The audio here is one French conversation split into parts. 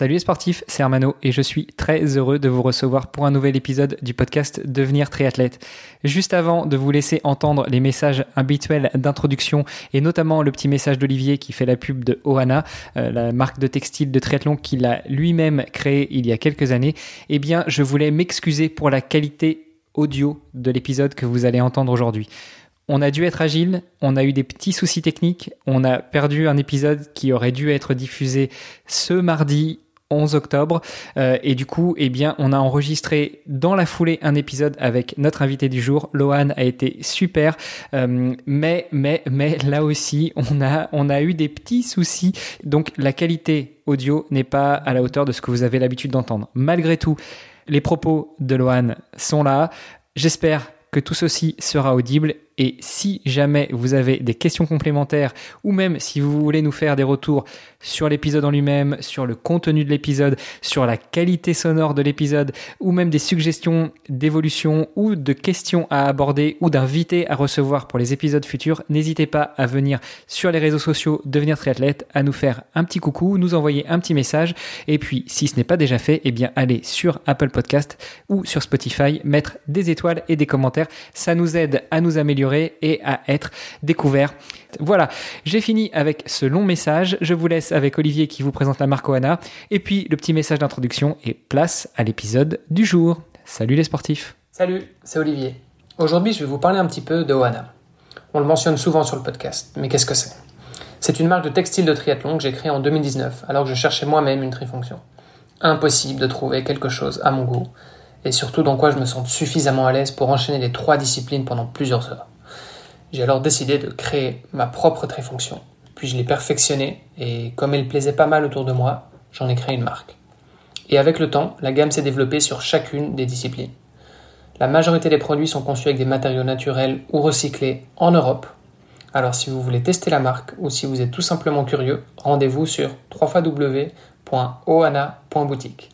Salut les sportifs, c'est Armano et je suis très heureux de vous recevoir pour un nouvel épisode du podcast Devenir triathlète. Juste avant de vous laisser entendre les messages habituels d'introduction et notamment le petit message d'Olivier qui fait la pub de Ohana, euh, la marque de textile de triathlon qu'il a lui-même créé il y a quelques années, eh bien je voulais m'excuser pour la qualité audio de l'épisode que vous allez entendre aujourd'hui. On a dû être agile, on a eu des petits soucis techniques, on a perdu un épisode qui aurait dû être diffusé ce mardi 11 octobre. Euh, et du coup eh bien on a enregistré dans la foulée un épisode avec notre invité du jour. Lohan a été super. Euh, mais mais mais là aussi on a on a eu des petits soucis. Donc la qualité audio n'est pas à la hauteur de ce que vous avez l'habitude d'entendre. Malgré tout les propos de Lohan sont là. J'espère que tout ceci sera audible. Et si jamais vous avez des questions complémentaires ou même si vous voulez nous faire des retours sur l'épisode en lui-même, sur le contenu de l'épisode, sur la qualité sonore de l'épisode ou même des suggestions d'évolution ou de questions à aborder ou d'invités à recevoir pour les épisodes futurs, n'hésitez pas à venir sur les réseaux sociaux Devenir Triathlète, à nous faire un petit coucou, nous envoyer un petit message et puis si ce n'est pas déjà fait, eh bien allez sur Apple Podcast ou sur Spotify, mettre des étoiles et des commentaires, ça nous aide à nous améliorer et à être découvert. Voilà, j'ai fini avec ce long message. Je vous laisse avec Olivier qui vous présente la marque Oana et puis le petit message d'introduction et place à l'épisode du jour. Salut les sportifs. Salut, c'est Olivier. Aujourd'hui, je vais vous parler un petit peu de Oana. On le mentionne souvent sur le podcast, mais qu'est-ce que c'est? C'est une marque de textile de triathlon que j'ai créée en 2019 alors que je cherchais moi-même une trifonction. Impossible de trouver quelque chose à mon goût et surtout dans quoi je me sens suffisamment à l'aise pour enchaîner les trois disciplines pendant plusieurs heures. J'ai alors décidé de créer ma propre trifonction. Puis je l'ai perfectionnée et comme elle plaisait pas mal autour de moi, j'en ai créé une marque. Et avec le temps, la gamme s'est développée sur chacune des disciplines. La majorité des produits sont conçus avec des matériaux naturels ou recyclés en Europe. Alors si vous voulez tester la marque ou si vous êtes tout simplement curieux, rendez-vous sur www.oana.boutique.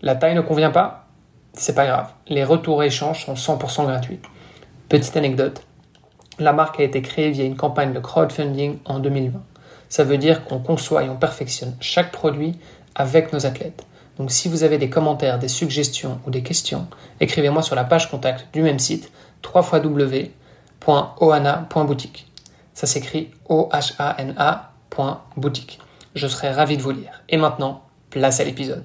La taille ne convient pas C'est pas grave, les retours et échanges sont 100% gratuits. Petite anecdote, la marque a été créée via une campagne de crowdfunding en 2020. Ça veut dire qu'on conçoit et on perfectionne chaque produit avec nos athlètes. Donc si vous avez des commentaires, des suggestions ou des questions, écrivez-moi sur la page contact du même site www.ohana.boutique. Ça s'écrit O-H-A-N-A.boutique. Je serai ravi de vous lire. Et maintenant, place à l'épisode.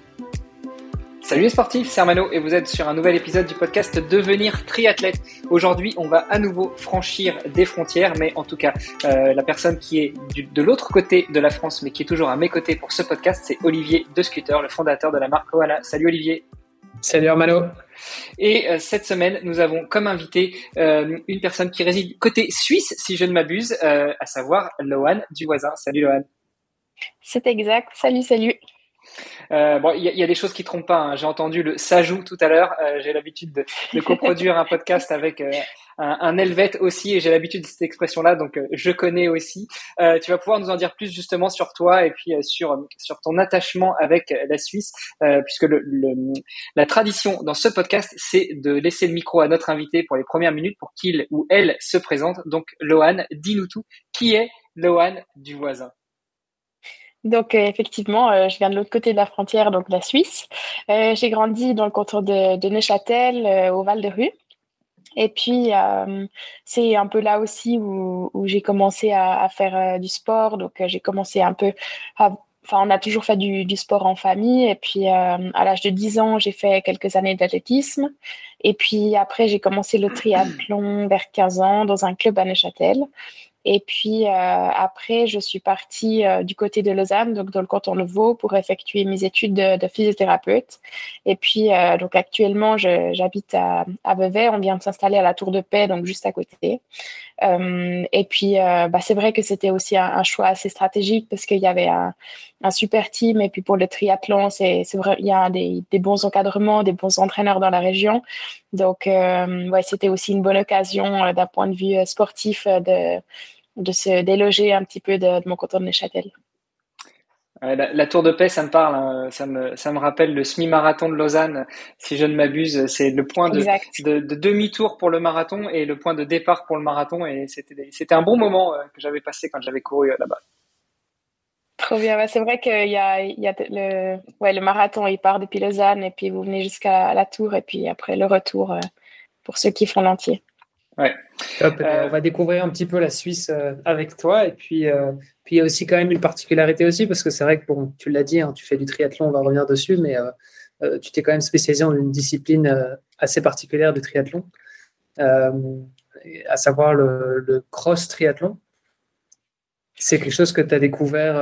Salut les sportifs, c'est Armano et vous êtes sur un nouvel épisode du podcast Devenir triathlète. Aujourd'hui, on va à nouveau franchir des frontières, mais en tout cas, euh, la personne qui est de l'autre côté de la France, mais qui est toujours à mes côtés pour ce podcast, c'est Olivier De Scooter, le fondateur de la marque Koala. Salut Olivier. Salut Armano. Et euh, cette semaine, nous avons comme invité euh, une personne qui réside côté suisse, si je ne m'abuse, à savoir Lohan du voisin. Salut Lohan. C'est exact. Salut, salut. Euh, bon, il y, a des choses qui trompent pas. Hein. J'ai entendu le s'ajoute tout à l'heure. Euh, j'ai l'habitude de, de coproduire un podcast avec euh, un, un helvète aussi, et j'ai l'habitude de cette expression-là, donc euh, je connais aussi. Euh, tu vas pouvoir nous en dire plus justement sur toi et puis sur sur ton attachement avec la Suisse, puisque le, le, la tradition dans ce podcast, c'est de laisser le micro à notre invité pour les premières minutes pour qu'il ou elle se présente. Donc, Lohan, dis-nous tout. Qui est Lohan du voisin? Donc euh, effectivement, euh, je viens de l'autre côté de la frontière, donc la Suisse. Euh, j'ai grandi dans le canton de, Neuchâtel, au Val de Rue. Et puis, c'est un peu là aussi où, j'ai commencé à, faire du sport. Donc, j'ai commencé un peu à Enfin, on a toujours fait du, du, sport en famille. Et puis, à l'âge de 10 ans, j'ai fait quelques années d'athlétisme. Et puis, après, j'ai commencé le triathlon vers 15 ans dans un club à Neuchâtel. Et puis euh, après, je suis partie euh, du côté de Lausanne, donc dans le canton de Vaud, pour effectuer mes études de, de physiothérapeute. Et puis euh, donc actuellement, j'habite à, à Vevey. On vient de s'installer à la Tour de Paix, donc juste à côté. Euh, et puis, euh, bah, c'est vrai que c'était aussi un, choix assez stratégique parce qu'il y avait un, super team. Et puis, pour le triathlon, c'est vrai, il y a des, bons encadrements, des bons entraîneurs dans la région. Donc, euh, ouais, c'était aussi une bonne occasion d'un point de vue sportif de, de se déloger un petit peu de, mon canton de Neuchâtel. La, Tour de Paix, ça me parle. Hein. Ça, me, ça me rappelle le semi-marathon de Lausanne, si je ne m'abuse. C'est le point de, de, demi-tour pour le marathon et le point de départ pour le marathon. Et c'était un bon moment euh, que j'avais passé quand j'avais couru euh, là-bas. Trop bien. c'est vrai qu'il y a, il y a le, ouais, le marathon, il part depuis Lausanne et puis vous venez jusqu'à la Tour et puis après le retour euh, pour ceux qui font l'entier. Ouais. on va découvrir un petit peu la Suisse avec toi et puis puis il y a aussi quand même une particularité aussi, parce que c'est vrai que bon, tu l'as dit, hein, tu fais du triathlon, on va revenir dessus, mais euh, euh, tu t'es quand même spécialisé en une discipline euh, assez particulière du triathlon, à savoir le, cross triathlon. C'est quelque chose que tu as découvert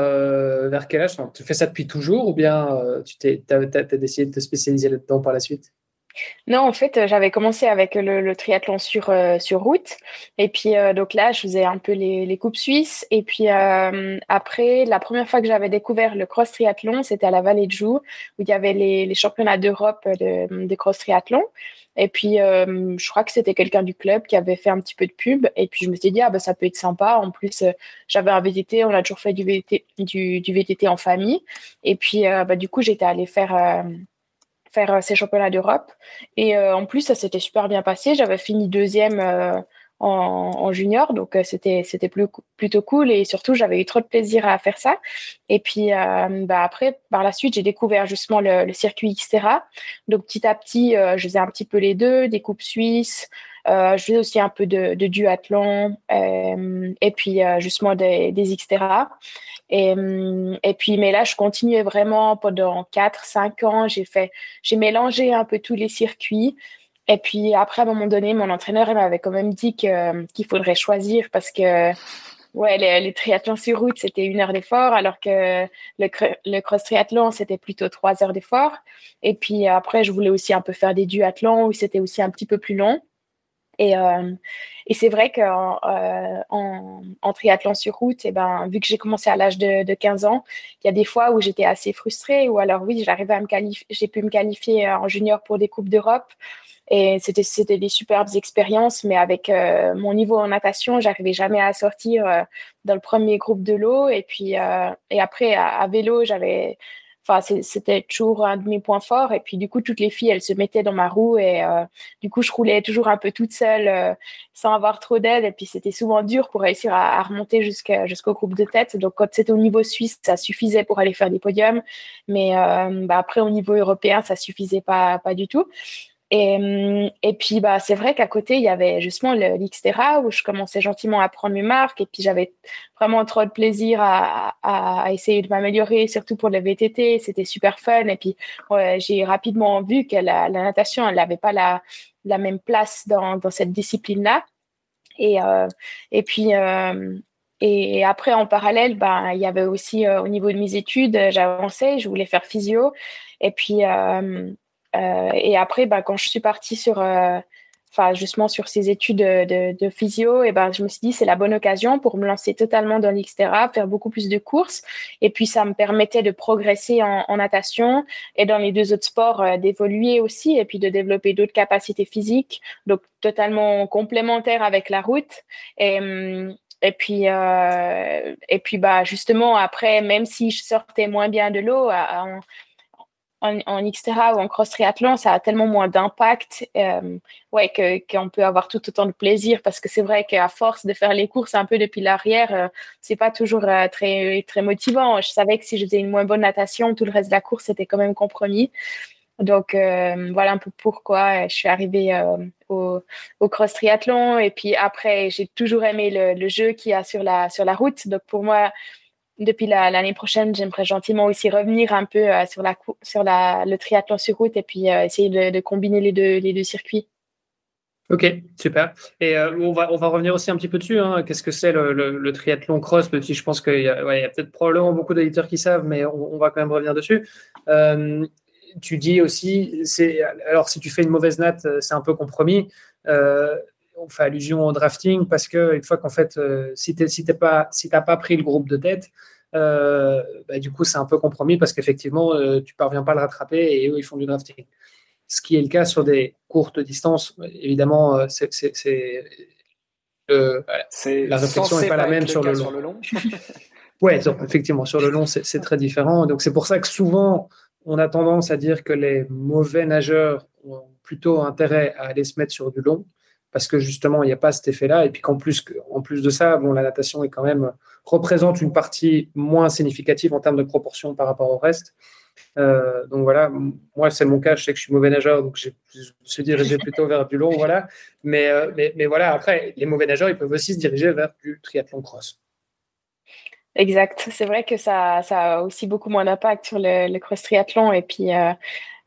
vers quel âge? Tu fais ça depuis toujours ou bien tu as, décidé de te spécialiser là-dedans par la suite? Non, en fait, j'avais commencé avec le, triathlon sur, euh, sur route. Et puis, euh, donc là, je faisais un peu les, coupes suisses. Et puis, euh, après, la première fois que j'avais découvert le cross triathlon, c'était à la Vallée de Joux, où il y avait les, championnats d'Europe de, de, cross triathlon. Et puis, je crois que c'était quelqu'un du club qui avait fait un petit peu de pub. Et puis, je me suis dit, ah, ben, ça peut être sympa. En plus, j'avais un VTT, on a toujours fait du VTT, du, du VTT en famille. Et puis, bah, du coup, j'étais allée faire faire euh, ces championnats d'Europe. Et euh, en plus, ça s'était super bien passé. J'avais fini deuxième euh, en, junior, donc c'était c'était plutôt cool et surtout j'avais eu trop de plaisir à faire ça. Et puis bah, après, par la suite, j'ai découvert justement le, circuit Xterra. Donc petit à petit, je faisais un petit peu les deux, des coupes suisses. Je faisais aussi un peu de, duathlon et puis justement des, des. Et, et puis, mais là, je continuais vraiment pendant 4, 5 ans. J'ai fait, j'ai mélangé un peu tous les circuits. Et puis après, à un moment donné, mon entraîneur m'avait quand même dit que, qu'il faudrait choisir parce que ouais, les, triathlons sur route, c'était une heure d'effort, alors que le, le cross triathlon, c'était plutôt trois heures d'effort. Et puis après, je voulais aussi un peu faire des duathlons où c'était aussi un petit peu plus long. Et, euh, et c'est vrai qu'en euh, en, triathlon sur route, et eh ben, vu que j'ai commencé à l'âge de, de, 15 ans, il y a des fois où j'étais assez frustrée, ou alors oui, j'arrivais à me j'ai pu me qualifier en junior pour des coupes d'Europe. Et c'était, des superbes expériences, mais avec euh, mon niveau en natation, j'arrivais jamais à sortir euh, dans le premier groupe de l'eau. Et puis, euh, et après, à vélo, j'avais, c'était toujours un de mes points forts. Et puis, du coup, toutes les filles, elles se mettaient dans ma roue. Et euh, du coup, je roulais toujours un peu toute seule, euh, sans avoir trop d'aide. Et puis, c'était souvent dur pour réussir à, remonter jusqu'au groupe de tête. Donc, quand c'était au niveau suisse, ça suffisait pour aller faire des podiums. Mais euh, bah, après, au niveau européen, ça suffisait pas du tout. Et, hum, et puis, bah, c'est vrai qu'à côté, il y avait justement l'Xterra où je commençais gentiment à prendre mes marques. Et puis, j'avais vraiment trop de plaisir à, à, essayer de m'améliorer, surtout pour le VTT. C'était super fun. Et puis, j'ai rapidement vu que la, la natation, elle n'avait pas la, la même place dans, dans cette discipline-là. Et, euh, et puis, euh, et après, en parallèle, ben, il y avait aussi euh, au niveau de mes études, j'avançais, je voulais faire physio. Et puis, euh, euh, et après, bah, quand je suis partie sur, euh, enfin justement sur ces études de, physio, et ben je me suis dit c'est la bonne occasion pour me lancer totalement dans l'Xterra, faire beaucoup plus de courses, et puis ça me permettait de progresser en, natation et dans les deux autres sports euh, d'évoluer aussi, et puis de développer d'autres capacités physiques, donc totalement complémentaires avec la route. Et, hum, puis, euh, et puis bah justement après, même si je sortais moins bien de l'eau, en, en Xterra ou en cross triathlon, ça a tellement moins d'impact euh, ouais, qu'on peut avoir tout autant de plaisir parce que c'est vrai qu'à force de faire les courses un peu depuis l'arrière, euh, c'est pas toujours euh, très, très motivant. Je savais que si je faisais une moins bonne natation, tout le reste de la course était quand même compromis. Donc euh, voilà un peu pourquoi je suis arrivée au, au, cross triathlon. Et puis après, j'ai toujours aimé le, le, jeu qu'il y a sur la, sur la route. Donc pour moi, depuis l'année prochaine, j'aimerais gentiment aussi revenir un peu euh, sur, la, sur le triathlon sur route et puis euh, essayer de, combiner les deux, les deux circuits. Ok, super. Et euh, on, va, on va revenir aussi un petit peu dessus. Hein. Qu'est-ce que c'est le, le, triathlon cross? Je pense qu'il y a, peut-être probablement beaucoup d'éditeurs qui savent, mais on, va quand même revenir dessus. tu dis aussi, alors si tu fais une mauvaise natte, c'est un peu compromis on fait allusion au drafting parce que une fois qu'en fait, euh, si tu si pas, si pas pris le groupe de tête, euh, bah, du coup, c'est un peu compromis parce qu'effectivement, tu parviens pas à le rattraper et eux, ils font du drafting. Ce qui est le cas sur des courtes distances, évidemment, c'est la réflexion n'est pas la même sur le long. Oui, effectivement, sur le long, c'est très différent. Donc, c'est pour ça que souvent, on a tendance à dire que les mauvais nageurs ont plutôt intérêt à aller se mettre sur du long, parce que justement, il n'y a pas cet effet-là. Et puis qu'en plus, en plus de ça, bon, la natation est quand même représente une partie moins significative en termes de proportion par rapport au reste. Euh, donc voilà, moi c'est mon cas, je sais que je suis mauvais nageur, donc je me suis dirigé plutôt vers du long, voilà. Mais, euh, mais, mais, voilà, après, les mauvais nageurs, ils peuvent aussi se diriger vers du triathlon cross. Exact. C'est vrai que ça, ça a aussi beaucoup moins d'impact sur le, cross triathlon. Et puis euh,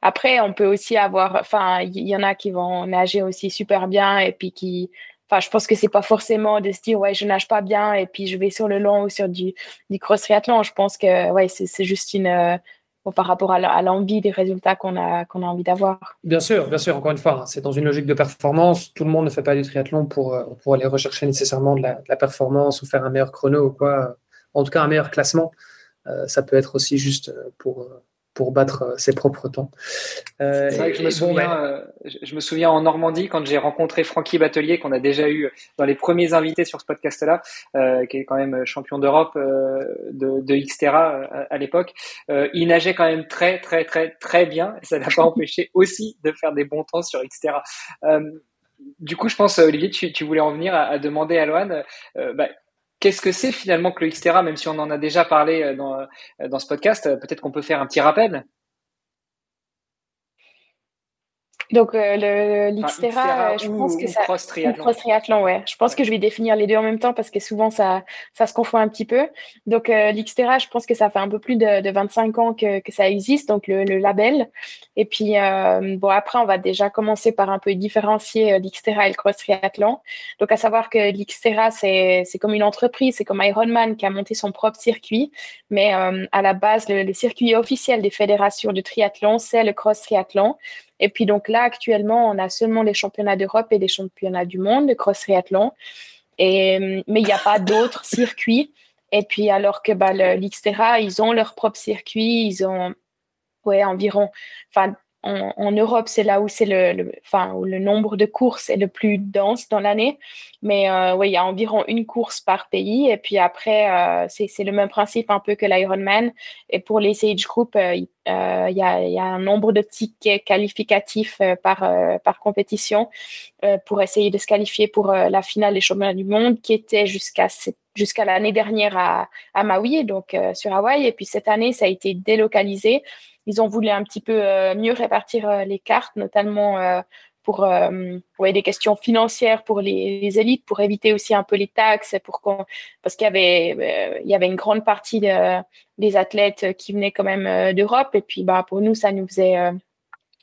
après, on peut aussi avoir, enfin, il y, en a qui vont nager aussi super bien et puis qui, enfin, je pense que c'est pas forcément de se dire ouais, je nage pas bien et puis je vais sur le long ou sur du, du cross triathlon. Je pense que ouais, c'est juste une euh, par rapport à l'envie des résultats qu'on a, qu'on a envie d'avoir. Bien sûr, bien sûr. Encore une fois, hein, c'est dans une logique de performance. Tout le monde ne fait pas du triathlon pour, euh, pour aller rechercher nécessairement de la, performance ou faire un meilleur chrono ou quoi en tout cas un meilleur classement. Euh, ça peut être aussi juste pour, pour battre ses propres temps. c'est vrai que je me, souviens, je me souviens en Normandie quand j'ai rencontré Francky Batelier qu'on a déjà eu dans les premiers invités sur ce podcast-là, qui est quand même champion d'Europe de, de Xterra à, l'époque. il nageait quand même très très très très bien et ça n'a pas empêché aussi de faire des bons temps sur Xterra. du coup, je pense, Olivier, tu, tu voulais en venir à, demander à Loane, bah, Qu'est-ce que c'est finalement que le Xterra, même si on en a déjà parlé euh, dans, euh, dans ce podcast, euh, peut-être qu'on peut faire un petit rappel Donc euh, le l'Xterra, euh, je pense que ça cross triathlon. cross triathlon, ouais. Je pense que je vais définir les deux en même temps parce que souvent ça ça se confond un petit peu. Donc euh, l'Xterra, je pense que ça fait un peu plus de, de 25 ans que, que ça existe, donc le, le label. Et puis euh, bon après on va déjà commencer par un peu différencier l'Xterra et le cross triathlon. Donc à savoir que l'Xterra c'est c'est comme une entreprise, c'est comme Ironman qui a monté son propre circuit, mais à la base le, le circuit officiel des fédérations de triathlon c'est le cross triathlon. Et puis donc là, actuellement, on a seulement les championnats d'Europe et les championnats du monde de cross triathlon. Mais il n'y a pas d'autres circuits. Et puis alors que bah, ils ont leur propre circuit, ils ont environ, en, Europe, c'est là où c'est le, enfin, où le nombre de courses est le plus dense dans l'année. Mais euh, oui, il y a environ une course par pays. Et puis après, euh, c'est le même principe un peu que l'Ironman. Et pour les age group, euh, il y, a, y, a, un nombre de tickets qualificatifs par, par compétition pour essayer de se qualifier pour la finale des championnats du monde qui était jusqu'à jusqu'à l'année dernière à, à Maui, donc sur Hawaï. Et puis cette année, ça a été délocalisé ils ont voulu un petit peu euh, mieux répartir euh, les cartes, notamment euh, pour ouais, des questions financières pour les, élites, pour éviter aussi un peu les taxes, pour qu'on, parce qu'il y avait, il y avait une grande partie de, des athlètes qui venaient quand même d'Europe, et puis bah, pour nous, ça nous faisait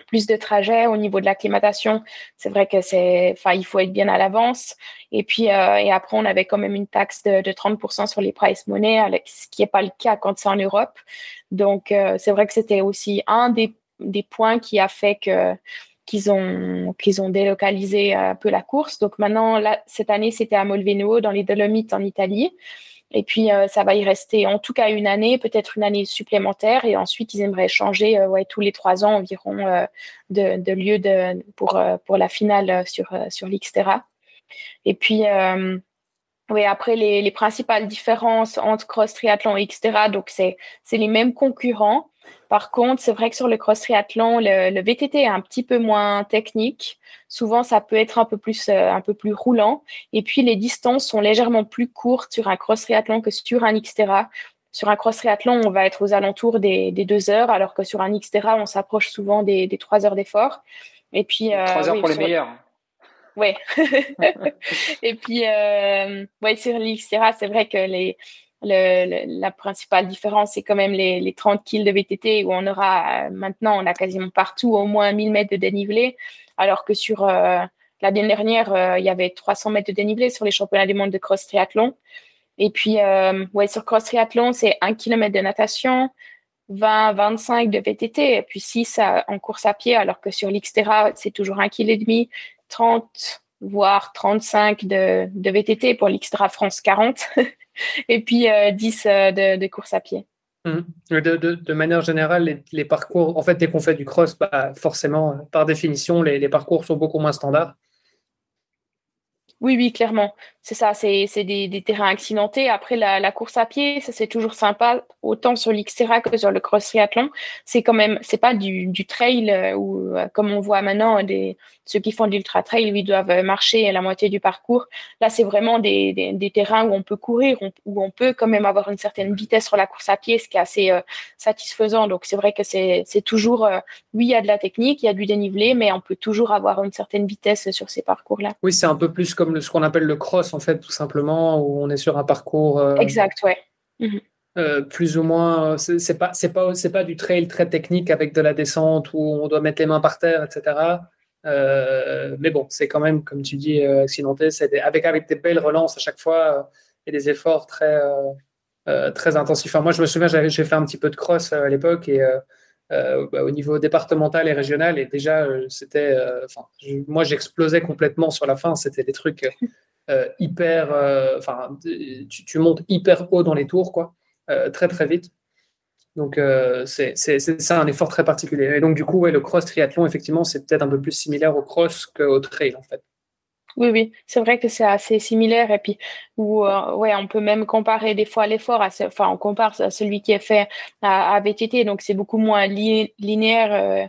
plus de trajets au niveau de l'acclimatation. C'est vrai que c'est, enfin, il faut être bien à l'avance. Et puis, euh, et après, on avait quand même une taxe de, de 30% sur les price money, ce qui n'est pas le cas quand c'est en Europe. Donc, euh, c'est vrai que c'était aussi un des, des points qui a fait que qu'ils ont qu'ils ont délocalisé un peu la course. Donc maintenant, là, cette année, c'était à Molveno, dans les Dolomites en Italie. Et puis, euh, ça va y rester en tout cas une année, peut-être une année supplémentaire. Et ensuite, ils aimeraient changer euh, tous les trois ans environ euh, de, lieu pour, pour la finale sur, sur. Et puis, oui, après, les, les, principales différences entre cross triathlon et Xterra, donc c'est les mêmes concurrents. Par contre, c'est vrai que sur le cross triathlon, le, VTT est un petit peu moins technique. Souvent, ça peut être un peu plus euh, un peu plus roulant. Et puis, les distances sont légèrement plus courtes sur un cross triathlon que sur un Xterra. Sur un cross triathlon, on va être aux alentours des, des deux heures, alors que sur un Xterra, on s'approche souvent des, des trois heures d'effort. Et puis euh, trois heures pour les meilleurs. Ouais. et puis, euh, ouais, sur l'Xterra, c'est vrai que les le, la principale différence, c'est quand même les, les 30 kills de VTT où on aura, euh, maintenant, on a quasiment partout au moins 1000 mètres de dénivelé, alors que sur euh, l'année dernière, euh, il y avait 300 mètres de dénivelé sur les championnats du monde de cross triathlon. Et puis, ouais, sur cross triathlon, c'est 1 km de natation, 20, 25 de VTT, et puis 6 en course à pied, alors que sur l'Xterra, c'est toujours 1 kg et demi, 30, voire 35 de, de VTT pour l'Xtra France 40 et puis 10 de, de course à pied. Mmh. De, manière générale, les, parcours, en fait, dès qu'on fait du cross, bah, forcément, par définition, les, les, parcours sont beaucoup moins standards. Oui, oui, clairement. C'est ça, c'est des, des, terrains accidentés. Après, la, course à pied, ça c'est toujours sympa, autant sur l'Xterra que sur le cross triathlon. C'est quand même, c'est pas du, trail euh, euh, comme on voit maintenant, ceux qui font de l'ultra trail, ils doivent marcher la moitié du parcours. Là, c'est vraiment des, terrains où on peut courir, où on peut quand même avoir une certaine vitesse sur la course à pied, ce qui est assez euh, satisfaisant. Donc, c'est vrai que c'est toujours, oui, il y a de la technique, il y a du dénivelé, mais on peut toujours avoir une certaine vitesse sur ces parcours-là. Oui, c'est un peu plus comme le, ce qu'on appelle le cross, en fait, tout simplement, où on est sur un parcours. Euh, exact, ouais. Mhm. Euh, plus ou moins, c'est pas, c'est pas, c'est pas du trail très technique avec de la descente où on doit mettre les mains par terre, etc. Euh, mais bon, c'est quand même, comme tu dis, accidenté. C'est avec, avec des belles relances à chaque fois et des efforts très, très intensifs. moi, je me souviens, j'avais, j'ai fait un petit peu de cross à l'époque et bah, au niveau départemental et régional, et déjà, c'était, enfin, moi, j'explosais complètement sur la fin. C'était des trucs euh, hyper, euh, enfin, tu, montes hyper haut dans les tours, quoi, euh, très très vite. Donc c'est ça un effort très particulier. Et donc du coup, ouais, le cross triathlon, effectivement, c'est peut-être un peu plus similaire au cross qu'au trail, en fait. Oui, oui, c'est vrai que c'est assez similaire. Et puis, ouais, on peut même comparer des fois l'effort, enfin, on compare à celui qui est fait à, à VTT, donc c'est beaucoup moins linéaire.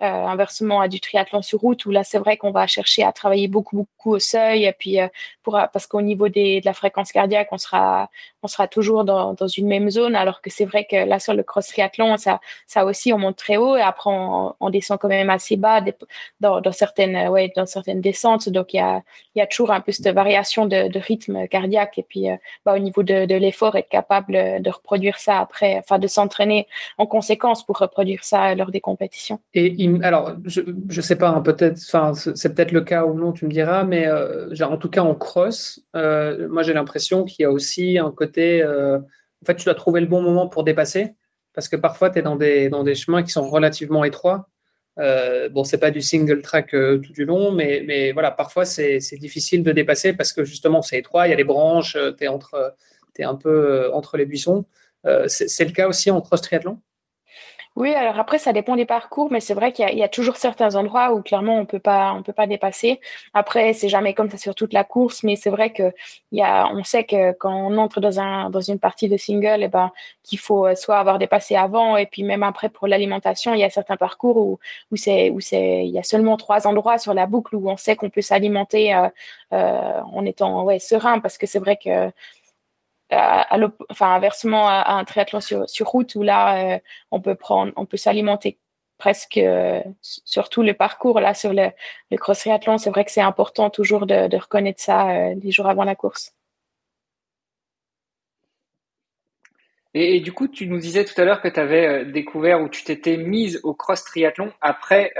Euh, inversement à du triathlon sur route où là c'est vrai qu'on va chercher à travailler beaucoup beaucoup au seuil et puis euh, pour parce qu'au niveau de la fréquence cardiaque on sera on sera toujours dans, dans une même zone alors que c'est vrai que là sur le cross triathlon ça ça aussi on monte très haut et après on, descend quand même assez bas dans, certaines ouais dans certaines descentes. Donc il y a y a toujours un peu cette variation de, rythme cardiaque et puis euh, bah, au niveau de, l'effort être capable de reproduire ça après enfin de s'entraîner en conséquence pour reproduire ça lors des compétitions. Et alors, je ne sais pas, hein, peut-être, c'est peut-être le cas ou non, tu me diras, mais euh, en tout cas en cross, euh, moi j'ai l'impression qu'il y a aussi un côté, euh, en fait, tu dois trouver le bon moment pour dépasser, parce que parfois tu es dans des, dans des chemins qui sont relativement étroits. bon, c'est pas du single track tout du long, mais, mais voilà, parfois c'est difficile de dépasser parce que justement c'est étroit, il y a les branches, tu es, es un peu entre les buissons. c'est le cas aussi en cross triathlon oui, alors après, ça dépend des parcours, mais c'est vrai qu'il y, a toujours certains endroits où clairement on peut pas, on peut pas dépasser. Après, c'est jamais comme ça sur toute la course, mais c'est vrai que y a, on sait que quand on entre dans un, dans une partie de single, eh ben, qu'il faut euh, soit avoir dépassé avant, et puis même après pour l'alimentation, il y a certains parcours où, où c'est, où c'est, il y a seulement trois endroits sur la boucle où on sait qu'on peut s'alimenter euh, euh, en étant, ouais, serein, parce que c'est vrai que à, inversement à, un triathlon sur, route où là euh, on peut prendre on peut s'alimenter presque euh, sur tout le parcours. Là sur le, cross triathlon c'est vrai que c'est important toujours de, reconnaître ça euh, les jours avant la course. Et, et, du coup tu nous disais tout à l'heure que tu avais découvert ou tu t'étais mise au cross triathlon après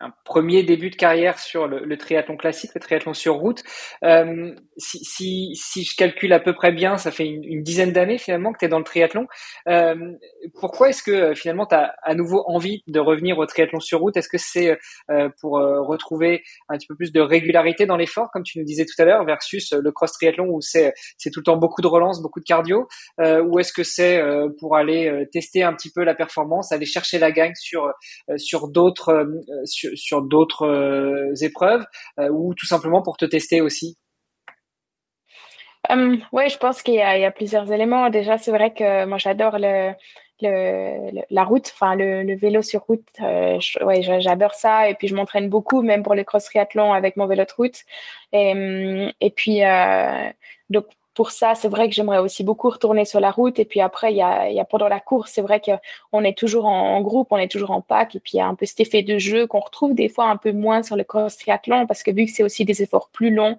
un premier début de carrière sur le, triathlon classique, le triathlon sur route. Euh, si, je calcule à peu près bien, ça fait une, dizaine d'années finalement que tu es dans le triathlon. Euh, pourquoi est-ce que euh, finalement tu as à nouveau envie de revenir au triathlon sur route? Est-ce que c'est pour retrouver un petit peu plus de régularité dans l'effort, comme tu nous disais tout à l'heure, versus le cross triathlon où c'est tout le temps beaucoup de relance, beaucoup de cardio? Ou est-ce que c'est pour aller tester un petit peu la performance, aller chercher la gagne sur, sur d'autres sur, d'autres euh, épreuves euh, ou tout simplement pour te tester aussi? Um, Oui, je pense qu'il y, a plusieurs éléments. Déjà, c'est vrai que moi, j'adore le, la route, enfin le, vélo sur route. Euh, j'adore ça. Et puis, je m'entraîne beaucoup, même pour le cross triathlon avec mon vélo de route. Et, et puis, euh, donc, pour ça, c'est vrai que j'aimerais aussi beaucoup retourner sur la route. Et puis après, il y a, pendant la course, c'est vrai qu'on est toujours en, groupe, on est toujours en pack. Et puis il y a un peu cet effet de jeu qu'on retrouve des fois un peu moins sur le cross triathlon parce que vu que c'est aussi des efforts plus longs,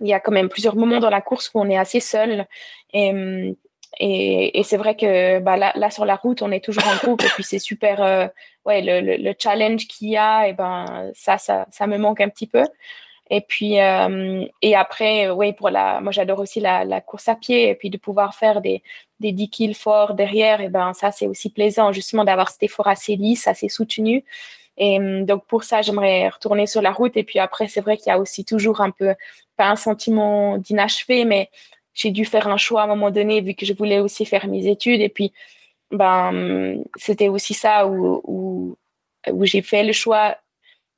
il y a quand même plusieurs moments dans la course où on est assez seul. Et, c'est vrai que bah, là, sur la route, on est toujours en groupe. et puis c'est super, euh, ouais, le, le, le challenge qu'il y a, et ben ça, ça me manque un petit peu. Et puis, euh, et après, oui, pour la, moi j'adore aussi la, la, course à pied et puis de pouvoir faire des, des 10 kills forts derrière, et ben ça c'est aussi plaisant justement d'avoir cet effort assez lisse, assez soutenu. Et hum, donc pour ça, j'aimerais retourner sur la route. Et puis après, c'est vrai qu'il y a aussi toujours un peu, pas un sentiment d'inachevé, mais j'ai dû faire un choix à un moment donné vu que je voulais aussi faire mes études. Et puis, ben, c'était aussi ça où, où, où j'ai fait le choix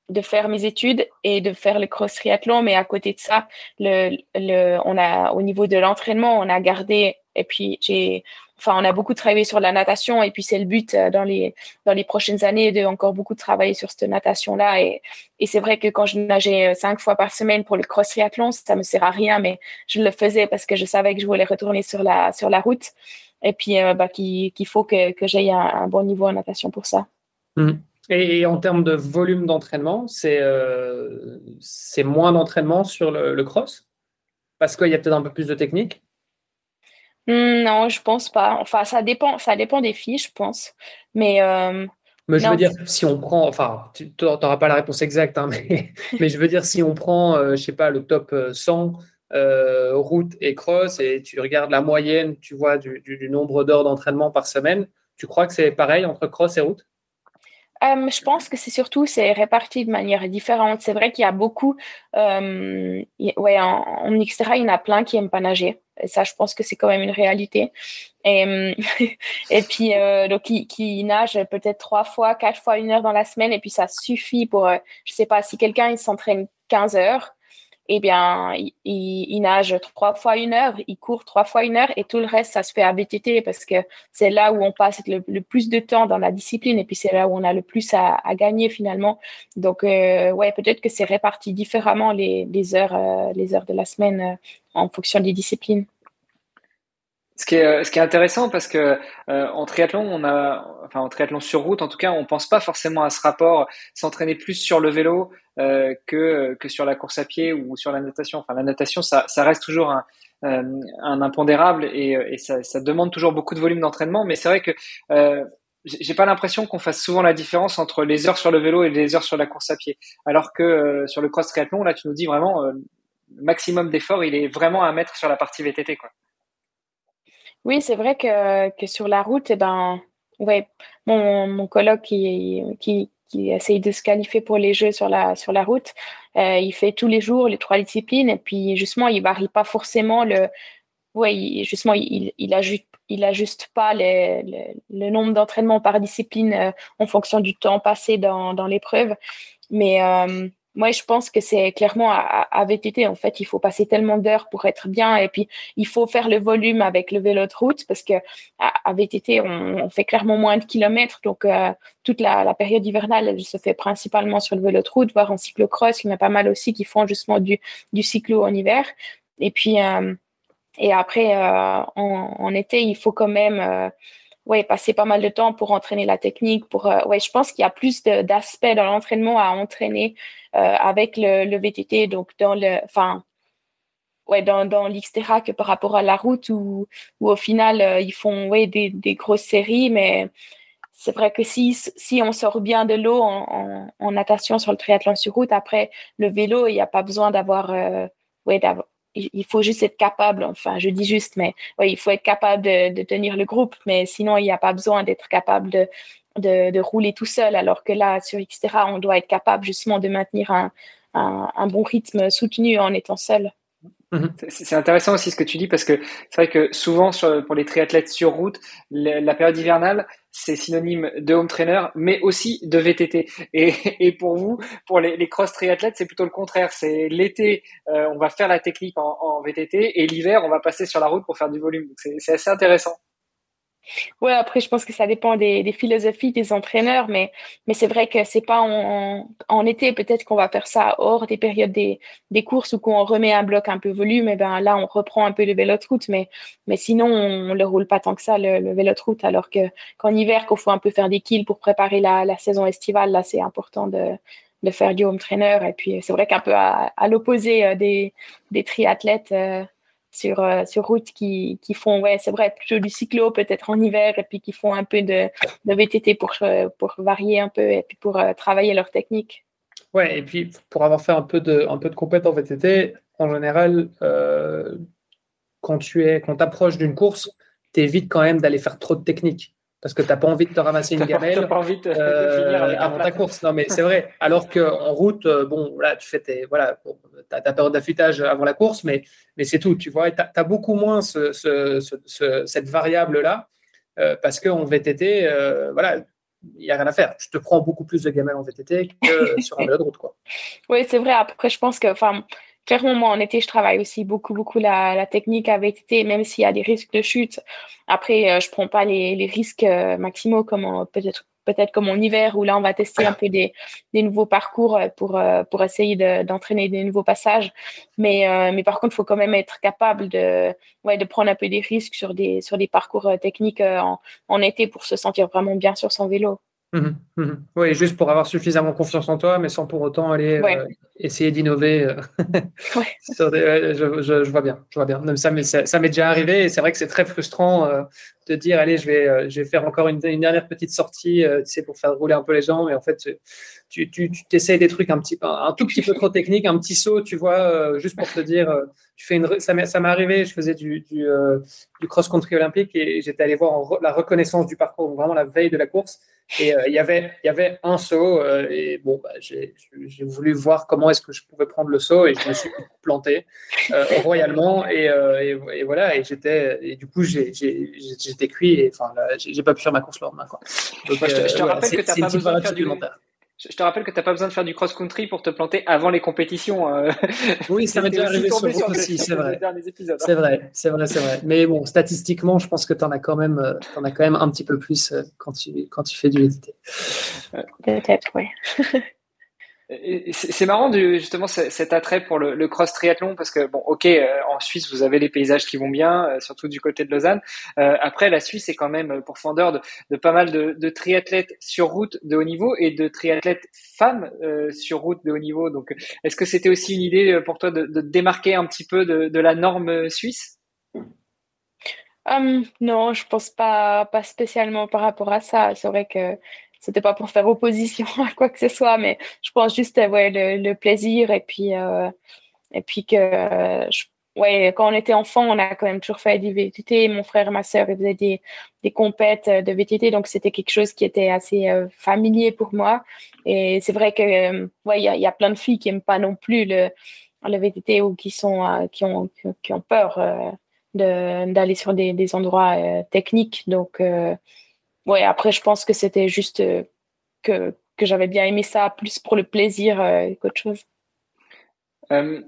de faire mes études et de faire le cross triathlon. Mais à côté de ça, le, le, on a, au niveau de l'entraînement, on a gardé, et puis j'ai, enfin, on a beaucoup travaillé sur la natation et puis c'est le but euh, dans les, dans les prochaines années de encore beaucoup travailler sur cette natation-là. Et, et c'est vrai que quand je nageais euh, cinq fois par semaine pour le cross triathlon, ça me sert à rien, mais je le faisais parce que je savais que je voulais retourner sur la, sur la route et puis euh, bah, qu'il faut que, que j'aie un, un, bon niveau en natation pour ça. Mmh. Et, en termes de volume d'entraînement, c'est moins d'entraînement sur le, le, cross? Parce qu'il y a peut-être un peu plus de technique? Mmh, non, je pense pas. Enfin, ça dépend, ça dépend des filles, je pense. Mais, euh, mais je veux dire, si on prend, enfin, tu n'auras pas la réponse exacte, hein, mais, mais, je veux dire, si on prend, euh, je sais pas, le top 100 euh, route et cross et tu regardes la moyenne, tu vois, du, du nombre d'heures d'entraînement par semaine, tu crois que c'est pareil entre cross et route? Euh, je pense que c'est surtout c'est réparti de manière différente. C'est vrai qu'il y a beaucoup, euh, ouais, en, en, extra, il y en a plein qui aiment pas nager. Et ça, je pense que c'est quand même une réalité. Et, et puis, euh, donc, qui, qui nage peut-être trois fois, quatre fois une heure dans la semaine, et puis ça suffit pour, euh, je sais pas, si quelqu'un il s'entraîne 15 heures, eh bien, il, nage trois fois une heure, il court trois fois une heure et tout le reste, ça se fait à BTT parce que c'est là où on passe le, plus de temps dans la discipline et puis c'est là où on a le plus à, gagner finalement. Donc, euh, ouais, peut-être que c'est réparti différemment les, les heures, euh, les heures de la semaine euh, en fonction des disciplines. Ce qui, est, ce qui est intéressant parce que euh, en triathlon, on a, enfin en triathlon sur route, en tout cas, on pense pas forcément à ce rapport s'entraîner plus sur le vélo euh, que que sur la course à pied ou sur la natation. Enfin, la natation, ça, ça reste toujours un, euh, un impondérable et, et ça, ça, demande toujours beaucoup de volume d'entraînement. Mais c'est vrai que euh, j'ai pas l'impression qu'on fasse souvent la différence entre les heures sur le vélo et les heures sur la course à pied. Alors que euh, sur le cross triathlon, là, tu nous dis vraiment le maximum d'effort, il est vraiment à mettre sur la partie VTT, quoi. Oui, c'est vrai que, que, sur la route, eh ben, ouais, mon, mon coloc qui, qui, qui essaye de se qualifier pour les Jeux sur la, sur la route, euh, il fait tous les jours les trois disciplines et puis justement, il varie pas forcément le. Ouais, justement, il, il, ajuste, il ajuste pas les, les, le nombre d'entraînements par discipline euh, en fonction du temps passé dans, dans l'épreuve. Mais. Euh, moi, je pense que c'est clairement à, à, VTT. En fait, il faut passer tellement d'heures pour être bien. Et puis, il faut faire le volume avec le vélo de route parce que à, VTT, on, fait clairement moins de kilomètres. Donc, euh, toute la, période hivernale, elle se fait principalement sur le vélo de route, voire en cyclocross. Il y en a pas mal aussi qui font justement du, cyclo en hiver. Et puis, euh, et après, euh, en, été, il faut quand même ouais, passer pas mal de temps pour entraîner la technique. Pour, euh, ouais, je pense qu'il y a plus d'aspects dans l'entraînement à entraîner euh, avec le, VTT, donc dans le, enfin, ouais, dans, dans que par rapport à la route où, au final euh, ils font ouais, des, grosses séries, mais c'est vrai que si, si on sort bien de l'eau en, natation sur le triathlon sur route, après le vélo, il n'y a pas besoin d'avoir ouais, il faut juste être capable, enfin je dis juste, mais oui, il faut être capable de, tenir le groupe, mais sinon il n'y a pas besoin d'être capable de, rouler tout seul, alors que là, sur etc., on doit être capable justement de maintenir un bon rythme soutenu en étant seul. Mhm. C'est intéressant aussi ce que tu dis parce que c'est vrai que souvent sur, pour les triathlètes sur route, la période hivernale, c'est synonyme de home trainer, mais aussi de VTT. Et, pour vous, pour les, les cross triathlètes, c'est plutôt le contraire. C'est l'été, euh, on va faire la technique en, en VTT, et l'hiver, on va passer sur la route pour faire du volume. C'est assez intéressant. Ouais, après, je pense que ça dépend des, philosophies des entraîneurs, mais, mais c'est vrai que c'est pas en, été, peut-être qu'on va faire ça hors des périodes des, des courses ou qu'on remet un bloc un peu volume, ben là, on reprend un peu le vélo de route, mais, mais sinon, on le roule pas tant que ça, le, le vélo de route, alors que qu'en hiver, qu'il faut un peu faire des kills pour préparer la, la saison estivale, là, c'est important de, de faire du home trainer, et puis c'est vrai qu'un peu à, à l'opposé euh, des, des triathlètes, euh, sur, euh, sur route qui, qui font, ouais, c'est vrai, plutôt du cyclo peut-être en hiver et puis qui font un peu de, de VTT pour, euh, pour varier un peu et puis pour euh, travailler leur technique. Ouais, et puis pour avoir fait un peu de, un peu de en VTT, en général, euh, quand tu es, quand approches d'une course, tu évites quand même d'aller faire trop de technique. Parce que tu n'as pas envie de te ramasser une gamelle pas envie de, euh, avant ta course. Non, mais c'est vrai. Alors qu'en route, euh, bon, là, tu fais tes, voilà, as ta période d'affûtage avant la course, mais, mais c'est tout. Tu vois, tu as, beaucoup moins ce, ce, cette variable-là euh, parce qu'en VTT, voilà, il n'y a rien à faire. Tu te prends beaucoup plus de gamelles en VTT que sur un vélo de route. Quoi. Oui, c'est vrai. Après, je pense que, enfin, clairement, moi, en été, je travaille aussi beaucoup, beaucoup la, technique avec VTT, même s'il y a des risques de chute. Après, euh, je prends pas les, risques euh, maximaux comme peut-être peut-être comme en hiver où là on va tester un peu des, nouveaux parcours euh, pour pour essayer d'entraîner des nouveaux passages mais mais par contre il faut quand même être capable de ouais de prendre un peu des risques sur des sur des parcours techniques en été pour se sentir vraiment bien sur son vélo Mmh mmh oui, juste pour avoir suffisamment confiance en toi, mais sans pour autant aller euh, essayer d'innover. Euh, je, vois bien, je vois bien. ça m'est ça, m'est déjà arrivé et c'est vrai que c'est très frustrant euh, de dire allez, je vais, je vais faire encore une, dernière petite sortie, tu sais, pour faire rouler un peu les gens, mais en fait, tu, tu, tu t'essayes des trucs un petit un tout petit peu trop techniques, un petit saut, tu vois, juste pour te dire, tu fais une, ça m'est, ça m'est arrivé, je faisais du, du, cross-country olympique et j'étais allé voir la reconnaissance du parcours, vraiment la veille de la course. Et euh, il y avait il y avait un saut euh, et bon bah, j'ai voulu voir comment est-ce que je pouvais prendre le saut et je me suis planté euh, royalement et, et, voilà et j'étais et du coup j'étais cuit et enfin j'ai pas pu faire ma course le lendemain quoi. Donc, je, te, je te rappelle que tu n'as pas besoin de faire du je te rappelle que tu n'as pas besoin de faire du cross-country pour te planter avant les compétitions. Hein. Oui, ça m'est déjà arrivé sur, sur aussi, c'est vrai. C'est vrai, c'est vrai, c'est vrai. Mais bon, statistiquement, je pense que tu en as quand même, euh, en as quand même un petit peu plus euh, quand tu, quand tu fais du VTT. Peut-être, oui. C'est marrant justement cet attrait pour le, cross triathlon parce que bon ok euh, en Suisse vous avez les paysages qui vont bien euh, surtout du côté de Lausanne. Euh, après la Suisse est quand même pour fondeur de, pas mal de, triathlètes sur route de haut niveau et de triathlètes femmes sur route de haut niveau. Donc est-ce que c'était aussi une idée pour toi de, de démarquer un petit peu de, la norme suisse? Hum, non je pense pas pas spécialement par rapport à ça. C'est vrai que c'était pas pour faire opposition à quoi que ce soit, mais je pense juste euh, ouais, le, plaisir et puis, euh, et puis que ouais, quand on était enfant, on a quand même toujours fait du VTT. Mon frère et ma sœur faisaient des, des compètes de VTT, donc c'était quelque chose qui était assez euh, familier pour moi. Et c'est vrai que ouais, il y a, y a, plein de filles qui aiment pas non plus le, le VTT ou qui sont qui ont qui ont peur d'aller sur des, des endroits techniques. Donc ouais, après, je pense que c'était juste euh, que, que j'avais bien aimé ça plus pour le plaisir euh, qu'autre chose. Euh,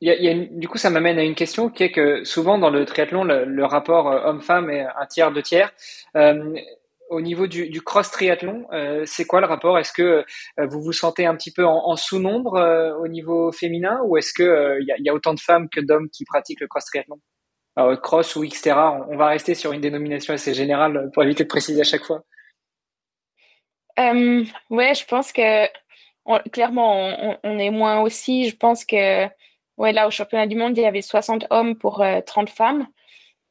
y a, du coup, ça m'amène à une question qui est que souvent dans le triathlon, le, rapport homme-femme est un tiers, deux tiers. au niveau du, cross triathlon, c'est quoi le rapport? Est-ce que vous vous sentez un petit peu en, sous-nombre au niveau féminin ou est-ce qu'il y, a, y a autant de femmes que d'hommes qui pratiquent le cross triathlon cross ou Xterra, on, va rester sur une dénomination assez générale pour éviter de préciser à chaque fois. Euh, ouais, je pense que clairement, on, est moins aussi. Je pense que ouais, là, au championnat du monde, il y avait 60 hommes pour 30 euh, femmes.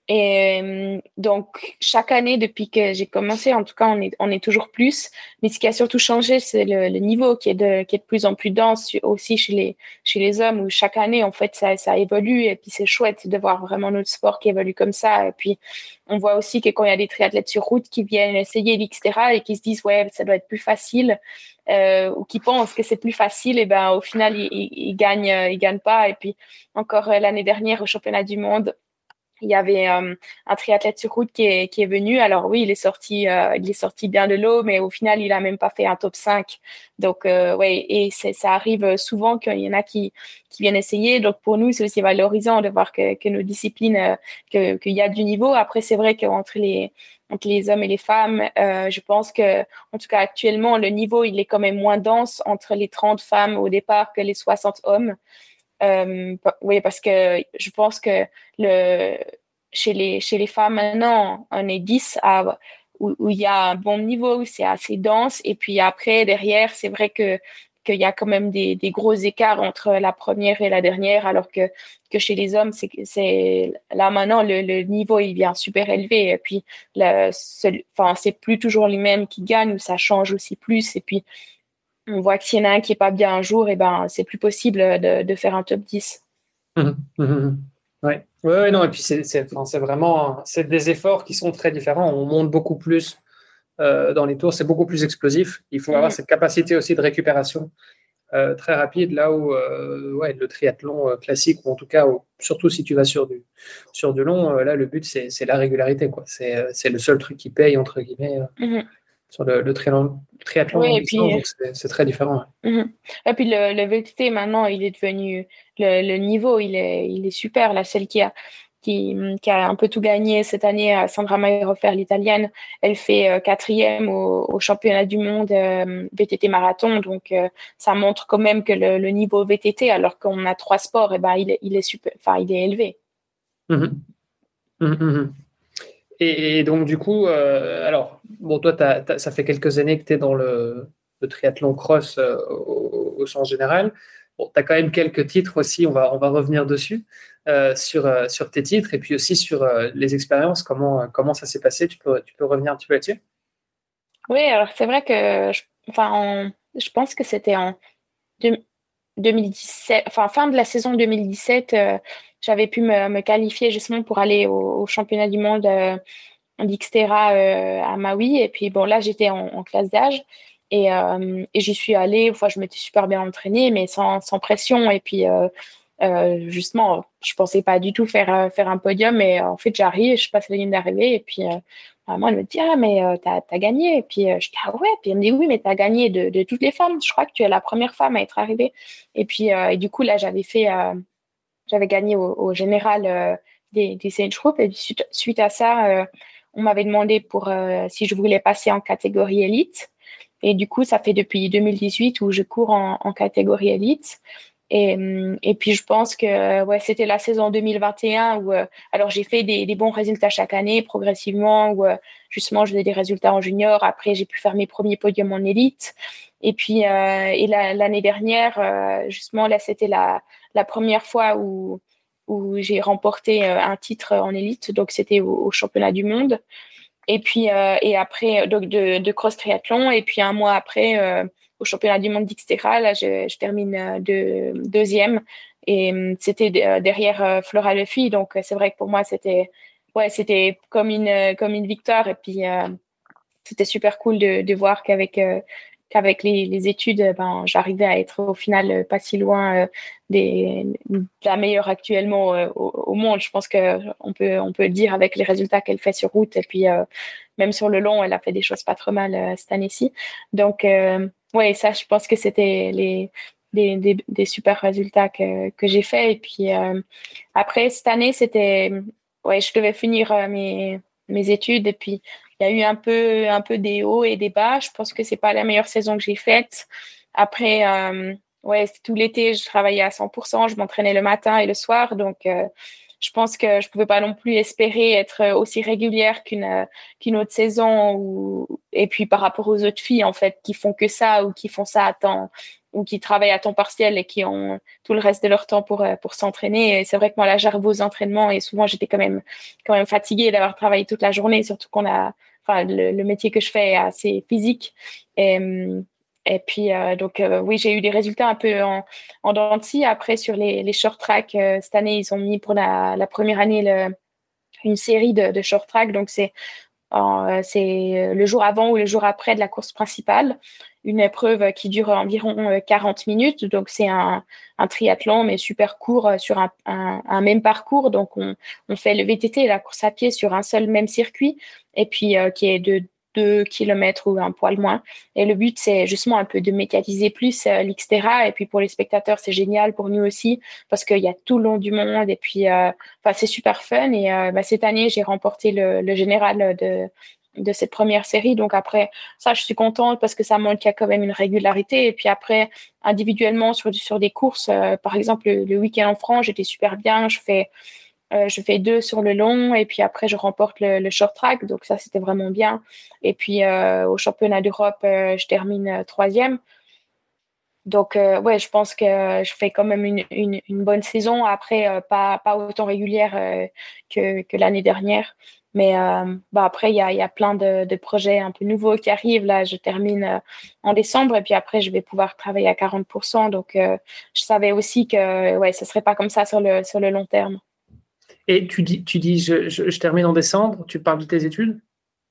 Et euh, donc, chaque année, depuis que j'ai commencé, en tout cas, on est, on est toujours plus. Mais ce qui a surtout changé, c'est le, le, niveau qui est, de, qui est de plus en plus dense aussi chez les, chez les hommes, où chaque année, en fait, ça, ça évolue. Et puis, c'est chouette de voir vraiment notre sport qui évolue comme ça. Et puis, on voit aussi que quand il y a des triathlètes sur route qui viennent essayer, etc., et qui se disent, ouais, ça doit être plus facile, euh, ou qui pensent que c'est plus facile, et ben, au final, ils, ils, ils gagnent, ils gagnent pas. Et puis, encore euh, l'année dernière, au championnat du monde, il y avait euh, un triathlète sur route qui est, qui est venu. Alors oui, il est sorti, euh, il est sorti bien de l'eau, mais au final, il a même pas fait un top 5. Donc euh, ouais, et ça arrive souvent qu'il y en a qui, qui viennent essayer. Donc pour nous, c'est aussi valorisant de voir que, que nos disciplines, qu'il y a du niveau. Après, c'est vrai qu'entre les entre les hommes et les femmes, je pense que, en tout cas actuellement, le niveau il est quand même moins dense entre les 30 femmes au départ que les 60 hommes. Euh, oui, parce que je pense que le, chez, les, chez les femmes maintenant, on est 10 à, où, il y a un bon niveau, où c'est assez dense. Et puis après, derrière, c'est vrai que qu'il y a quand même des, des, gros écarts entre la première et la dernière, alors que, que chez les hommes, c'est, là maintenant le, le, niveau il vient super élevé. Et puis, enfin, c'est plus toujours les mêmes qui gagnent, ou ça change aussi plus. Et puis, on voit que s'il y en a un qui est pas bien un jour, et ben c'est plus possible de, faire un top 10. Mmh, mmh, mmh. Ouais. ouais, non, et puis c'est vraiment c'est des efforts qui sont très différents. On monte beaucoup plus euh, dans les tours, c'est beaucoup plus explosif. Il faut avoir mm. cette capacité aussi de récupération euh, très rapide, là où euh, ouais, le triathlon classique, ou en tout cas, surtout si tu vas sur du, sur du long, là, le but, c'est la régularité. C'est le seul truc qui paye, entre guillemets. Sur le, le triathlon, oui, c'est très différent. Mm-hmm. Et puis le, le, VTT maintenant, il est devenu le, le, niveau, il est, il est super. La celle qui a qui, qui, a un peu tout gagné cette année, Sandra Mayer-Hofer, l'italienne. Elle fait euh, quatrième au, championnat du monde euh, VTT marathon. Donc, euh, ça montre quand même que le, niveau VTT, alors qu'on a trois sports, et eh ben, il, est, il, est super, il est élevé. Mmh mmh et, donc, du coup, alors, bon, toi, ça fait quelques années que tu es dans le, triathlon cross au, au, sens général. Bon, tu as quand même quelques titres aussi, on va, on va revenir dessus. Euh, sur, euh, sur tes titres et puis aussi sur euh, les expériences, comment, comment ça s'est passé tu peux, tu peux revenir un petit peu là-dessus? Oui, alors c'est vrai que je, enfin, je pense que c'était en 2017, enfin fin de la saison 2017, j'avais pu me, qualifier justement pour aller au, championnat du monde d'Ixtera à Maui. Et puis bon, là, j'étais en, classe d'âge. Et, et j'y suis allée, enfin, je m'étais super bien entraînée, mais sans, sans pression. Et puis, euh, justement, je pensais pas du tout faire, euh, faire un podium, mais en fait, j'arrive, je passe la ligne d'arrivée, et puis euh, maman, elle me dit, ah, mais tu as, gagné. Et puis je dis, ah ouais, puis elle me dit, oui, mais tu as gagné de, de, toutes les femmes. Je crois que tu es la première femme à être arrivée. Et puis, et du coup, là, j'avais fait, j'avais gagné au, général des, des Sage et suite, suite à ça, on m'avait demandé pour si je voulais passer en catégorie élite. Et du coup, ça fait depuis 2018 où je cours en, en catégorie élite. Et, et, puis je pense que ouais, c'était la saison 2021 où euh, alors j'ai fait des, des, bons résultats chaque année progressivement où euh, justement je faisais des résultats en junior. Après j'ai pu faire mes premiers podiums en élite. Et puis euh, et l'année dernière justement là c'était la, la première fois où où j'ai remporté un titre en élite. Donc c'était au, au, championnat du monde. Et puis et après donc de, de cross triathlon et puis un mois après au championnat du monde d'Xterra. Là, je, je termine euh, de, deuxième. Et hum, c'était euh, derrière euh, Flora Lefy. Donc, c'est vrai que pour moi, c'était ouais, c'était comme une, comme une victoire. Et puis, c'était super cool de, de voir qu'avec qu'avec les, les, études, ben, j'arrivais à être au final pas si loin des, de la meilleure actuellement au, au, monde. Je pense qu'on peut, on peut dire avec les résultats qu'elle fait sur route. Et puis, même sur le long, elle a fait des choses pas trop mal cette année-ci. Donc, oui, ça, je pense que c'était les, des, des, super résultats que, que j'ai fait. Et puis euh, après, cette année, c'était. Ouais, je devais finir euh, mes, mes études. Et puis, il y a eu un peu, un peu des hauts et des bas. Je pense que c'est pas la meilleure saison que j'ai faite. Après, euh, tout l'été, je travaillais à 100%. Je m'entraînais le matin et le soir. Donc, je pense que je pouvais pas non plus espérer être aussi régulière qu'une qu'une autre saison ou et puis par rapport aux autres filles en fait qui font que ça ou qui font ça à temps ou qui travaillent à temps partiel et qui ont tout le reste de leur temps pour pour s'entraîner. C'est vrai que moi là j'arrive aux entraînements et souvent j'étais quand même quand même fatiguée d'avoir travaillé toute la journée surtout qu'on a enfin le, le, métier que je fais est assez physique. Et et puis, euh, donc, euh, oui, j'ai eu des résultats un peu en, en Après, sur les, les short track, euh, cette année, ils ont mis pour la, première année une série de, short track. Donc, c'est c'est le jour avant ou le jour après de la course principale. Une épreuve qui dure environ 40 minutes. Donc, c'est un, triathlon, mais super court sur un, même parcours. Donc, on, fait le VTT la course à pied sur un seul même circuit. Et puis, qui est de 2 km ou un poil moins. Et le but, c'est justement un peu de médiatiser plus euh. Et puis pour les spectateurs, c'est génial pour nous aussi parce qu'il y a tout le long du monde. Et puis, euh, c'est super fun. Et euh, bah, cette année, j'ai remporté le, général de, cette première série. Donc après, ça, je suis contente parce que ça montre qu'il y a quand même une régularité. Et puis après, individuellement, sur, des courses, par exemple, le, le week-end en France, j'étais super bien. Je fais euh, je fais deux sur le long et puis après je remporte le, short track, donc ça c'était vraiment bien. Et puis euh, au championnat d'Europe, euh, je termine troisième. Donc ouais, je pense que je fais quand même une, bonne saison. Après, pas, autant régulière que, l'année dernière. Mais bah après, il y a, plein de, projets un peu nouveaux qui arrivent. Là, je termine en décembre et puis après, je vais pouvoir travailler à 40%. Donc, je savais aussi que ouais, ce serait pas comme ça sur le, sur le long terme. Et tu dis, tu dis je, je, termine en décembre, tu parles de tes études?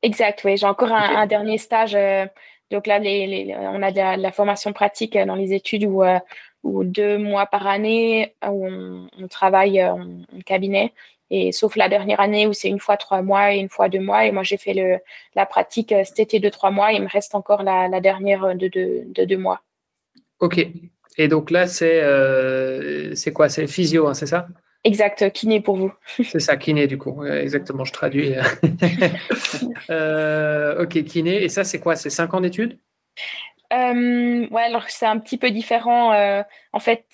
Exact, oui. J'ai encore un, dernier stage. Euh, donc là, les, on a de la, formation pratique dans les études où, où deux mois par année où on, travaille en, cabinet. Et sauf la dernière année où c'est une fois trois mois et une fois deux mois. Et moi, j'ai fait le, la pratique cet été de trois mois. il me reste encore la, la dernière de, de, de deux mois. Ok. Et donc là, c'est euh, c'est quoi? C'est physio, hein, c'est ça? Exact, kiné pour vous. c'est ça, kiné du coup. Exactement, je traduis. euh, ok, kiné. Et ça, c'est quoi? C'est cinq ans d'études? Euh, Ouais, alors c'est un petit peu différent. Euh, en fait,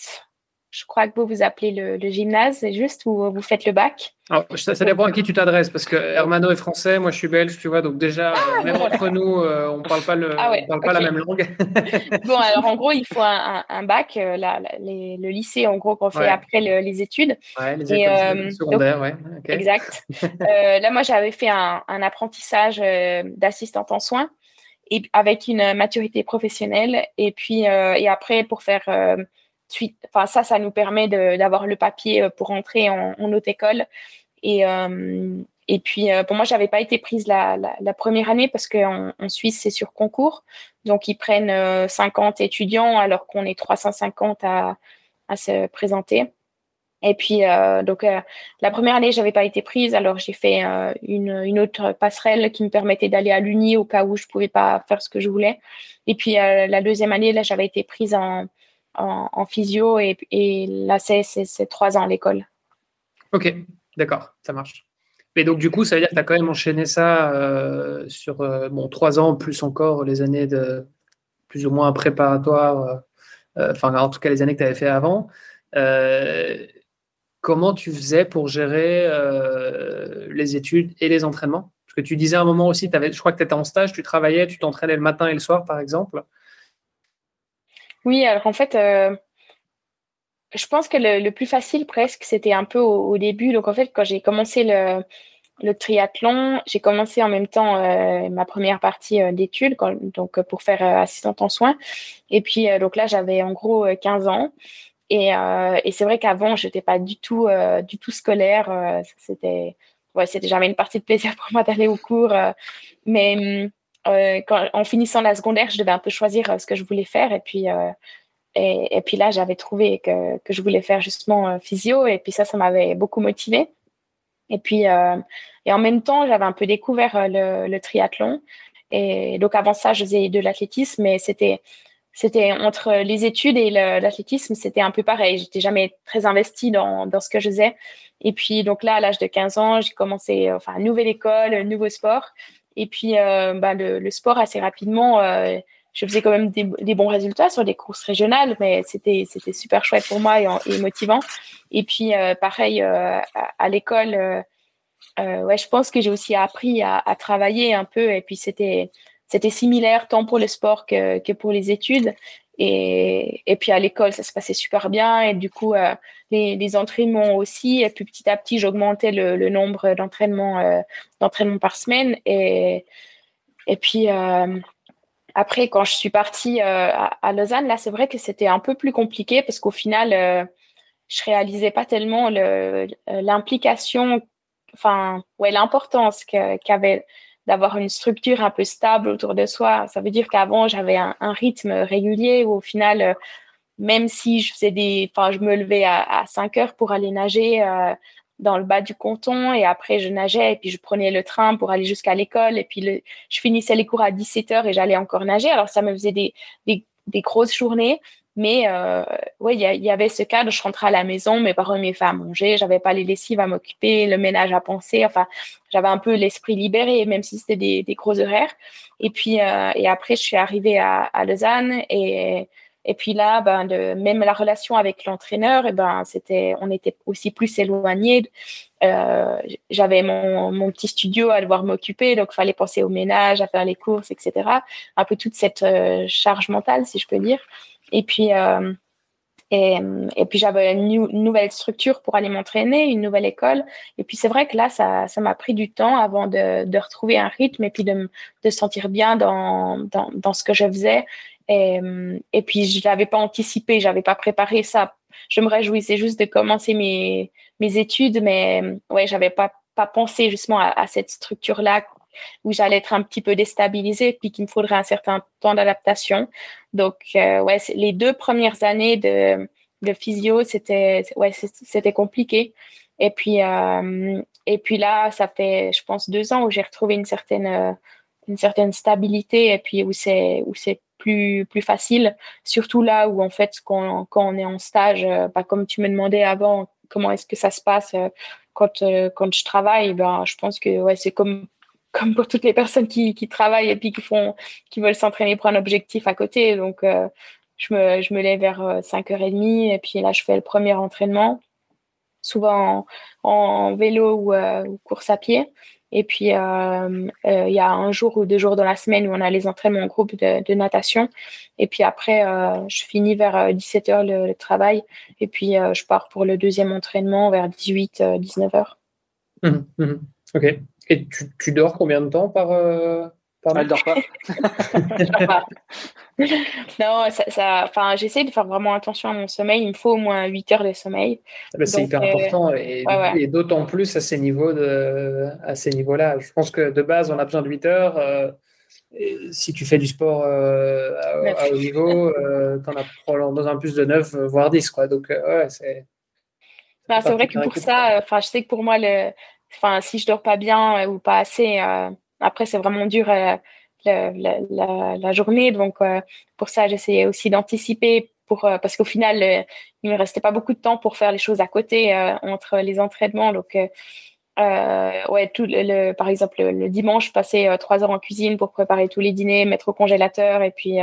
je crois que vous vous appelez le, gymnase, c'est juste, ou vous faites le bac? Ça, dépend à qui tu t'adresses, parce que Hermano est français, moi je suis belge, tu vois, donc déjà, ah, même entre nous, euh, on ne parle pas, le, ah parle pas la même langue. bon, alors en gros, il faut un, bac, euh, le lycée, en gros, qu'on fait après les études. Ouais, les études euh, secondaires, ouais. Exact. là, moi, j'avais fait un, apprentissage d'assistante en soins et, avec une maturité professionnelle, et puis, et après, pour faire enfin ça, ça nous permet d'avoir le papier euh, pour entrer en, haute école. Et, euh, puis, euh, pour moi, j'avais pas été prise la, première année parce qu'en en Suisse, c'est sur concours. Donc, ils prennent 50 étudiants alors qu'on est 350 à, se présenter. Et puis, donc, la première année, j'avais pas été prise. Alors, j'ai fait une, une, autre passerelle qui me permettait d'aller à l'Uni au cas où je pouvais pas faire ce que je voulais. Et puis, la deuxième année, là, j'avais été prise en, en, physio et, et là, c'est trois ans à l'école. Ok, d'accord, ça marche. Mais donc, du coup, ça veut dire que tu as quand même enchaîné ça euh, sur euh, bon, trois ans, plus encore les années de plus ou moins préparatoires, euh, enfin, en tout cas, les années que tu avais fait avant. comment tu faisais pour gérer les études et les entraînements? Parce que tu disais à un moment aussi, avais, je crois que tu étais en stage, tu travaillais, tu t'entraînais le matin et le soir, par exemple. Oui, alors en fait, euh, je pense que le, plus facile presque, c'était un peu au, début. Donc en fait, quand j'ai commencé le, le triathlon, j'ai commencé en même temps euh, ma première partie euh, d'études, donc pour faire assistante en soins. Et puis donc là, j'avais en gros 15 ans. Et, et c'est vrai qu'avant, je n'étais pas du tout, du tout scolaire. c'était ouais, c'était jamais une partie de plaisir pour moi d'aller au cours. mais euh, quand, en finissant la secondaire, je devais un peu choisir euh, ce que je voulais faire. Et puis, euh, et, et, puis là, j'avais trouvé que, que, je voulais faire justement physio. Et puis ça, ça m'avait beaucoup motivée. Et puis, et en même temps, j'avais un peu découvert le, le, triathlon. Et donc avant ça, je faisais de l'athlétisme, mais c'était c'était entre les études et l'athlétisme, c'était un peu pareil. J'étais jamais très investie dans, dans, ce que je faisais. Et puis donc là, à l'âge de 15 ans, j'ai commencé enfin nouvelle école, nouveau sport. Et puis, euh, bah, le, sport, assez rapidement, euh, je faisais quand même des, bons résultats sur des courses régionales, mais c'était super chouette pour moi et, motivant. Et puis euh, pareil à, l'école, ouais, je pense que j'ai aussi appris à, travailler un peu. Et puis c'était c'était similaire tant pour le sport que, que pour les études. Et, et puis à l'école, ça se passait super bien. Et du coup, euh, les, entraînements aussi. Et puis petit à petit, j'augmentais le, nombre d'entraînements euh, d'entraînements par semaine. Et, et puis euh, après, quand je suis partie à, Lausanne, là, c'est vrai que c'était un peu plus compliqué parce qu'au final, je réalisais pas tellement l'implication, enfin, ouais, l'importance qu'avait d'avoir une structure un peu stable autour de soi. Ça veut dire qu'avant, j'avais un, rythme régulier où au final, euh, même si je faisais des, enfin, je me levais à, 5 heures pour aller nager euh, dans le bas du canton et après je nageais et puis je prenais le train pour aller jusqu'à l'école et puis je finissais les cours à 17 heures et j'allais encore nager. Alors ça me faisait des, des grosses journées mais euh, ouais, il y, avait ce cadre. Je rentrais à la maison, mes parents me faisaient à manger, j'avais pas les lessives à m'occuper, le ménage à penser. Enfin, j'avais un peu l'esprit libéré, même si c'était des, des, gros horaires. Et puis, euh, et après, je suis arrivée à, à Lausanne et et puis là, ben, de, même la relation avec l'entraîneur, et ben, c'était, on était aussi plus éloignés. Euh, j'avais mon, mon, petit studio à devoir m'occuper, donc il fallait penser au ménage, à faire les courses, etc. Un peu toute cette euh, charge mentale, si je peux dire. Et puis, euh, et, puis j'avais une, nouvelle structure pour aller m'entraîner, une nouvelle école. Et puis c'est vrai que là, ça, m'a pris du temps avant de, retrouver un rythme et puis de me sentir bien dans, dans, ce que je faisais. Et, et puis je l'avais pas anticipé, j'avais pas préparé ça je me réjouissais juste de commencer mes, mes études, mais ouais, j'avais pas, pas pensé justement à, cette structure-là où j'allais être un petit peu déstabilisée, puis qu'il me faudrait un certain temps d'adaptation. Donc, euh, ouais, les deux premières années de, de physio, c'était ouais, compliqué. Et puis, euh, et puis là, ça fait, je pense, deux ans où j'ai retrouvé une certaine, euh, une certaine stabilité et puis où c'est, plus, plus facile. Surtout là où, en fait, quand, quand on est en stage, bah, comme tu me demandais avant, comment est-ce que ça se passe quand, quand je travaille, ben, je pense que ouais, c'est comme, comme pour toutes les personnes qui, qui travaillent et puis qui, font, qui veulent s'entraîner pour un objectif à côté. Donc, je, me, je me lève vers 5h30 et puis là, je fais le premier entraînement souvent en, vélo euh, ou, course à pied. Et puis, euh, euh, il y a un jour ou deux jours dans la semaine où on a les entraînements en groupe de, natation. Et puis après, je finis vers 17h le, travail. Et puis, je pars pour le deuxième entraînement vers 18-19h. Mmh, mmh. Ok. Et tu, tu, dors combien de temps par, elle dort pas. non, ça, enfin, j'essaie de faire vraiment attention à mon sommeil. Il me faut au moins 8 heures de sommeil. Ah bah, c'est hyper euh, important et, d'autant plus à ces niveaux de, à ces niveaux-là. Je pense que de base, on a besoin de 8 heures. Euh, si tu fais du sport euh, à, haut niveau, tu en as probablement besoin plus de 9, voire 10. Quoi. Donc, ouais, c'est. c'est vrai que pour ça, enfin, je sais que pour moi, le, enfin, si je dors pas bien ou pas assez, après, c'est vraiment dur euh, la, journée. Donc, euh, pour ça, j'essayais aussi d'anticiper pour, euh, parce qu'au final, il ne me restait pas beaucoup de temps pour faire les choses à côté entre les entraînements. Donc, ouais, le, par exemple, le, dimanche, je passais trois heures en cuisine pour préparer tous les dîners, mettre au congélateur. Et puis,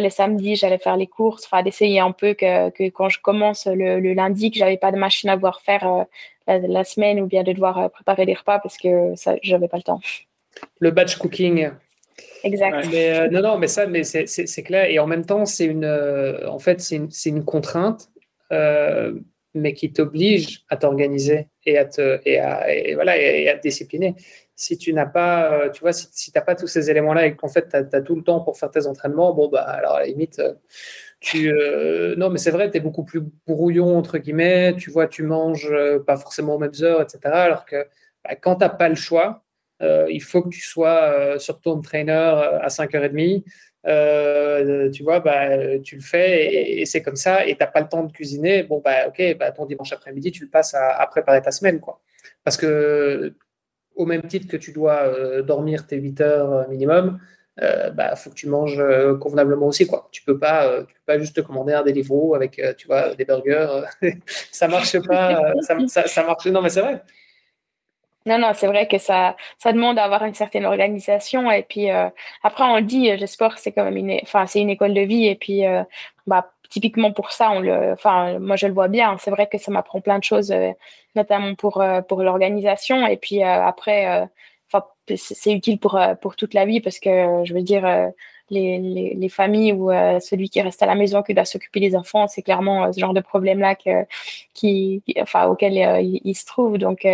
le samedi, j'allais faire les courses. Enfin, d'essayer un peu que, que, quand je commence le, lundi, que j'avais pas de machine à devoir faire la, semaine ou bien de devoir préparer des repas parce que ça, j'avais pas le temps le batch cooking. Exact. Mais, euh, non, non, mais ça, mais c'est clair. Et en même temps, c'est une, euh, en fait, c'est une, une, contrainte, euh, mais qui t'oblige à t'organiser et à te, et à, voilà, et à te discipliner. Si tu n'as pas, tu vois, si, si pas tous ces éléments-là et qu'en fait, tu as, tout le temps pour faire tes entraînements, bon, bah, alors à la limite, tu, non, mais c'est vrai, tu es beaucoup plus brouillon, entre guillemets, tu vois, tu manges pas forcément aux mêmes heures, etc. Alors que bah, quand tu n'as pas le choix, euh, il faut que tu sois euh, sur ton trainer euh, à 5h30. tu vois, bah, tu le fais et, c'est comme ça, et tu n'as pas le temps de cuisiner. Bon, bah, ok, bah, ton dimanche après-midi, tu le passes à, préparer ta semaine. Quoi. Parce que, au même titre que tu dois dormir tes 8 heures minimum, il bah, faut que tu manges convenablement aussi. Quoi. Tu ne peux, pas, peux pas juste te commander un Deliveroo avec tu vois, des burgers. ça marche pas. ça, marche. Non, mais c'est vrai. Non, non, c'est vrai que ça, ça demande d'avoir une certaine organisation. Et puis, euh, après, on le dit, le sport, c'est quand même une, enfin, c'est une école de vie. Et puis, euh, bah, typiquement pour ça, on le, enfin, moi, je le vois bien. C'est vrai que ça m'apprend plein de choses, euh, notamment pour, pour l'organisation. Et puis, après, enfin, c'est utile pour, pour toute la vie parce que, je veux dire, les, les, les, familles ou celui qui reste à la maison qui doit s'occuper des enfants, c'est clairement ce genre de problème-là qui, enfin, auquel il, se trouve. Donc,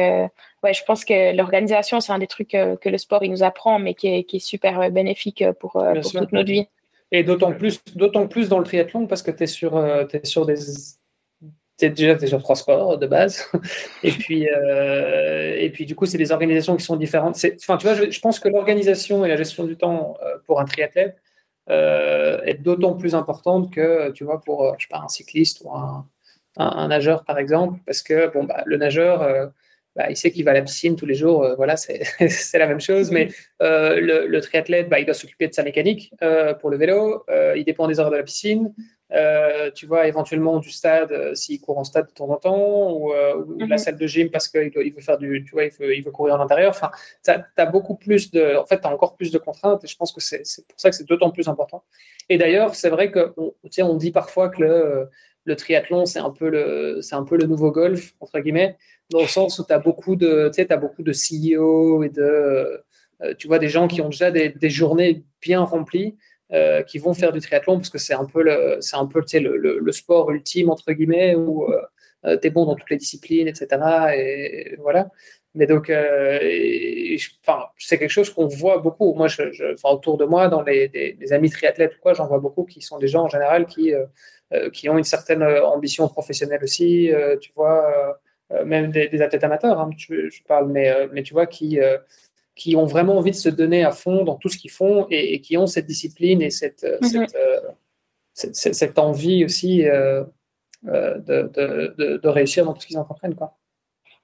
ouais, je pense que l'organisation, c'est un des trucs euh, que, le sport il nous apprend, mais qui est, qui est super euh, bénéfique euh, pour, pour toute notre vie. Et d'autant plus, d'autant plus dans le triathlon parce que tu es sur, es sur des. Es déjà sur trois sports de base. et, puis, et puis, du coup, c'est des organisations qui sont différentes. Enfin, je, pense que l'organisation et la gestion du temps pour un triathlète est d'autant plus importante que, tu vois, pour, je un cycliste ou un, nageur, par exemple, parce que, bah, le nageur bah, il sait qu'il va à la piscine tous les jours, euh, voilà, c'est la même chose. Mais euh, le, triathlète, bah, il doit s'occuper de sa mécanique euh, pour le vélo, il dépend des heures de la piscine. Tu vois, éventuellement du stade, s'il court en stade de temps en temps, ou, la mhm. salle de gym parce qu'il veut faire du, tu vois, il veut, il veut courir à l'intérieur. Enfin, tu as, beaucoup plus de, en fait, as encore plus de contraintes et je pense que c'est pour ça que c'est d'autant plus important. Et d'ailleurs, c'est vrai que, on, on dit parfois que le, le triathlon, c'est un, peu le, un peu le nouveau golf, entre guillemets, dans le sens où tu as beaucoup de, tu as beaucoup de CEO et de, euh, tu vois, des gens qui ont déjà des, journées bien remplies, euh, qui vont faire du triathlon parce que c'est un peu le, un peu, le, le, sport ultime, entre guillemets, où, tu es bon dans toutes les disciplines, etc. Et voilà. Mais donc, euh, c'est quelque chose qu'on voit beaucoup. Moi, je, autour de moi, dans les, amis triathlètes ou quoi, j'en vois beaucoup qui sont des gens en général qui, euh, euh, qui ont une certaine ambition professionnelle aussi. tu vois, même des, athlètes amateurs, hein, je parle, mais, mais tu vois, qui, qui ont vraiment envie de se donner à fond dans tout ce qu'ils font et, qui ont cette discipline et cette, mhm. cette, cette, envie aussi de, de, de, réussir dans tout ce qu'ils entreprennent. Quoi.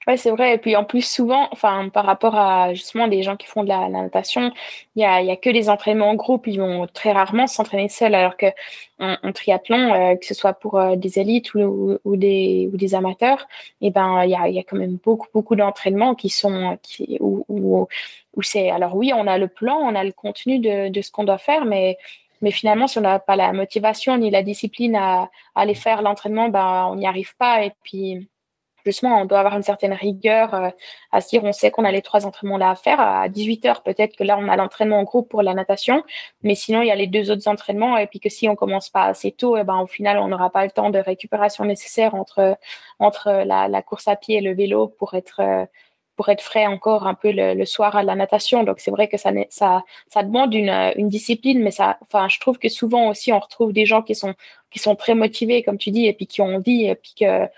Ouais, c'est vrai. Et puis en plus, souvent, enfin, par rapport à justement des gens qui font de la, natation, il y a, y a que des entraînements en groupe. Ils vont très rarement s'entraîner seuls, alors que en, triathlon, euh, que ce soit pour euh, des élites ou, ou, des, ou des amateurs, et eh ben, il y a, y a quand même beaucoup, beaucoup d'entraînements qui sont, qui, où, où, c'est, alors oui, on a le plan, on a le contenu de, ce qu'on doit faire, mais mais finalement, si on n'a pas la motivation ni la discipline à, à aller faire l'entraînement, ben, on n'y arrive pas. Et puis, justement, on doit avoir une certaine rigueur euh, à se dire, on sait qu'on a les trois entraînements là à faire. À 18 heures, peut-être que là, on a l'entraînement en groupe pour la natation, mais sinon, il y a les deux autres entraînements. Et puis que si on commence pas assez tôt, et eh ben, au final, on n'aura pas le temps de récupération nécessaire entre, entre la, course à pied et le vélo pour être, euh, pour être frais encore un peu le, soir à la natation. Donc, c'est vrai que ça, ça, ça demande une, une discipline, mais ça, enfin, je trouve que souvent aussi, on retrouve des gens qui sont, qui sont très motivés, comme tu dis, et puis qui ont envie, et puis que,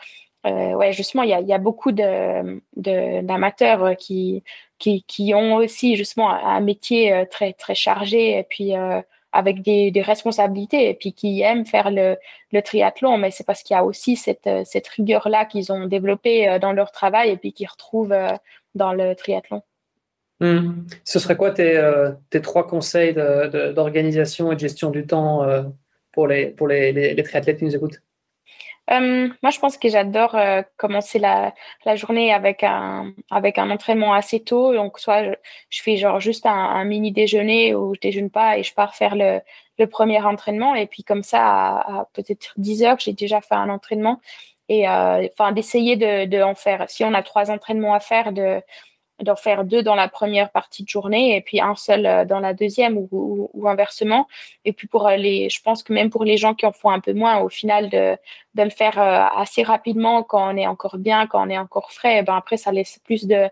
euh, ouais, justement, il y a, y a, beaucoup d'amateurs de, qui, qui, qui, ont aussi justement un métier euh, très, très chargé et puis euh, avec des, responsabilités et puis qui aiment faire le, triathlon, mais c'est parce qu'il y a aussi cette, cette rigueur-là qu'ils ont développée dans leur travail et puis qu'ils retrouvent dans le triathlon. Hmm. Ce serait quoi tes, trois conseils d'organisation et de gestion du temps pour, les triathlètes qui nous écoutent? Euh, moi, je pense que j'adore euh, commencer la, la, journée avec un, avec un entraînement assez tôt. Donc, soit je, fais genre juste un, mini déjeuner ou je déjeune pas et je pars faire le, le premier entraînement. Et puis, comme ça, à, peut-être 10 heures, j'ai déjà fait un entraînement. Et euh, enfin, d'essayer de, de en faire. Si on a trois entraînements à faire, de d'en faire deux dans la première partie de journée et puis un seul euh, dans la deuxième ou, ou, inversement. Et puis pour les, je pense que même pour les gens qui en font un peu moins, au final de, de le faire euh, assez rapidement quand on est encore bien, quand on est encore frais, ben après ça laisse plus de,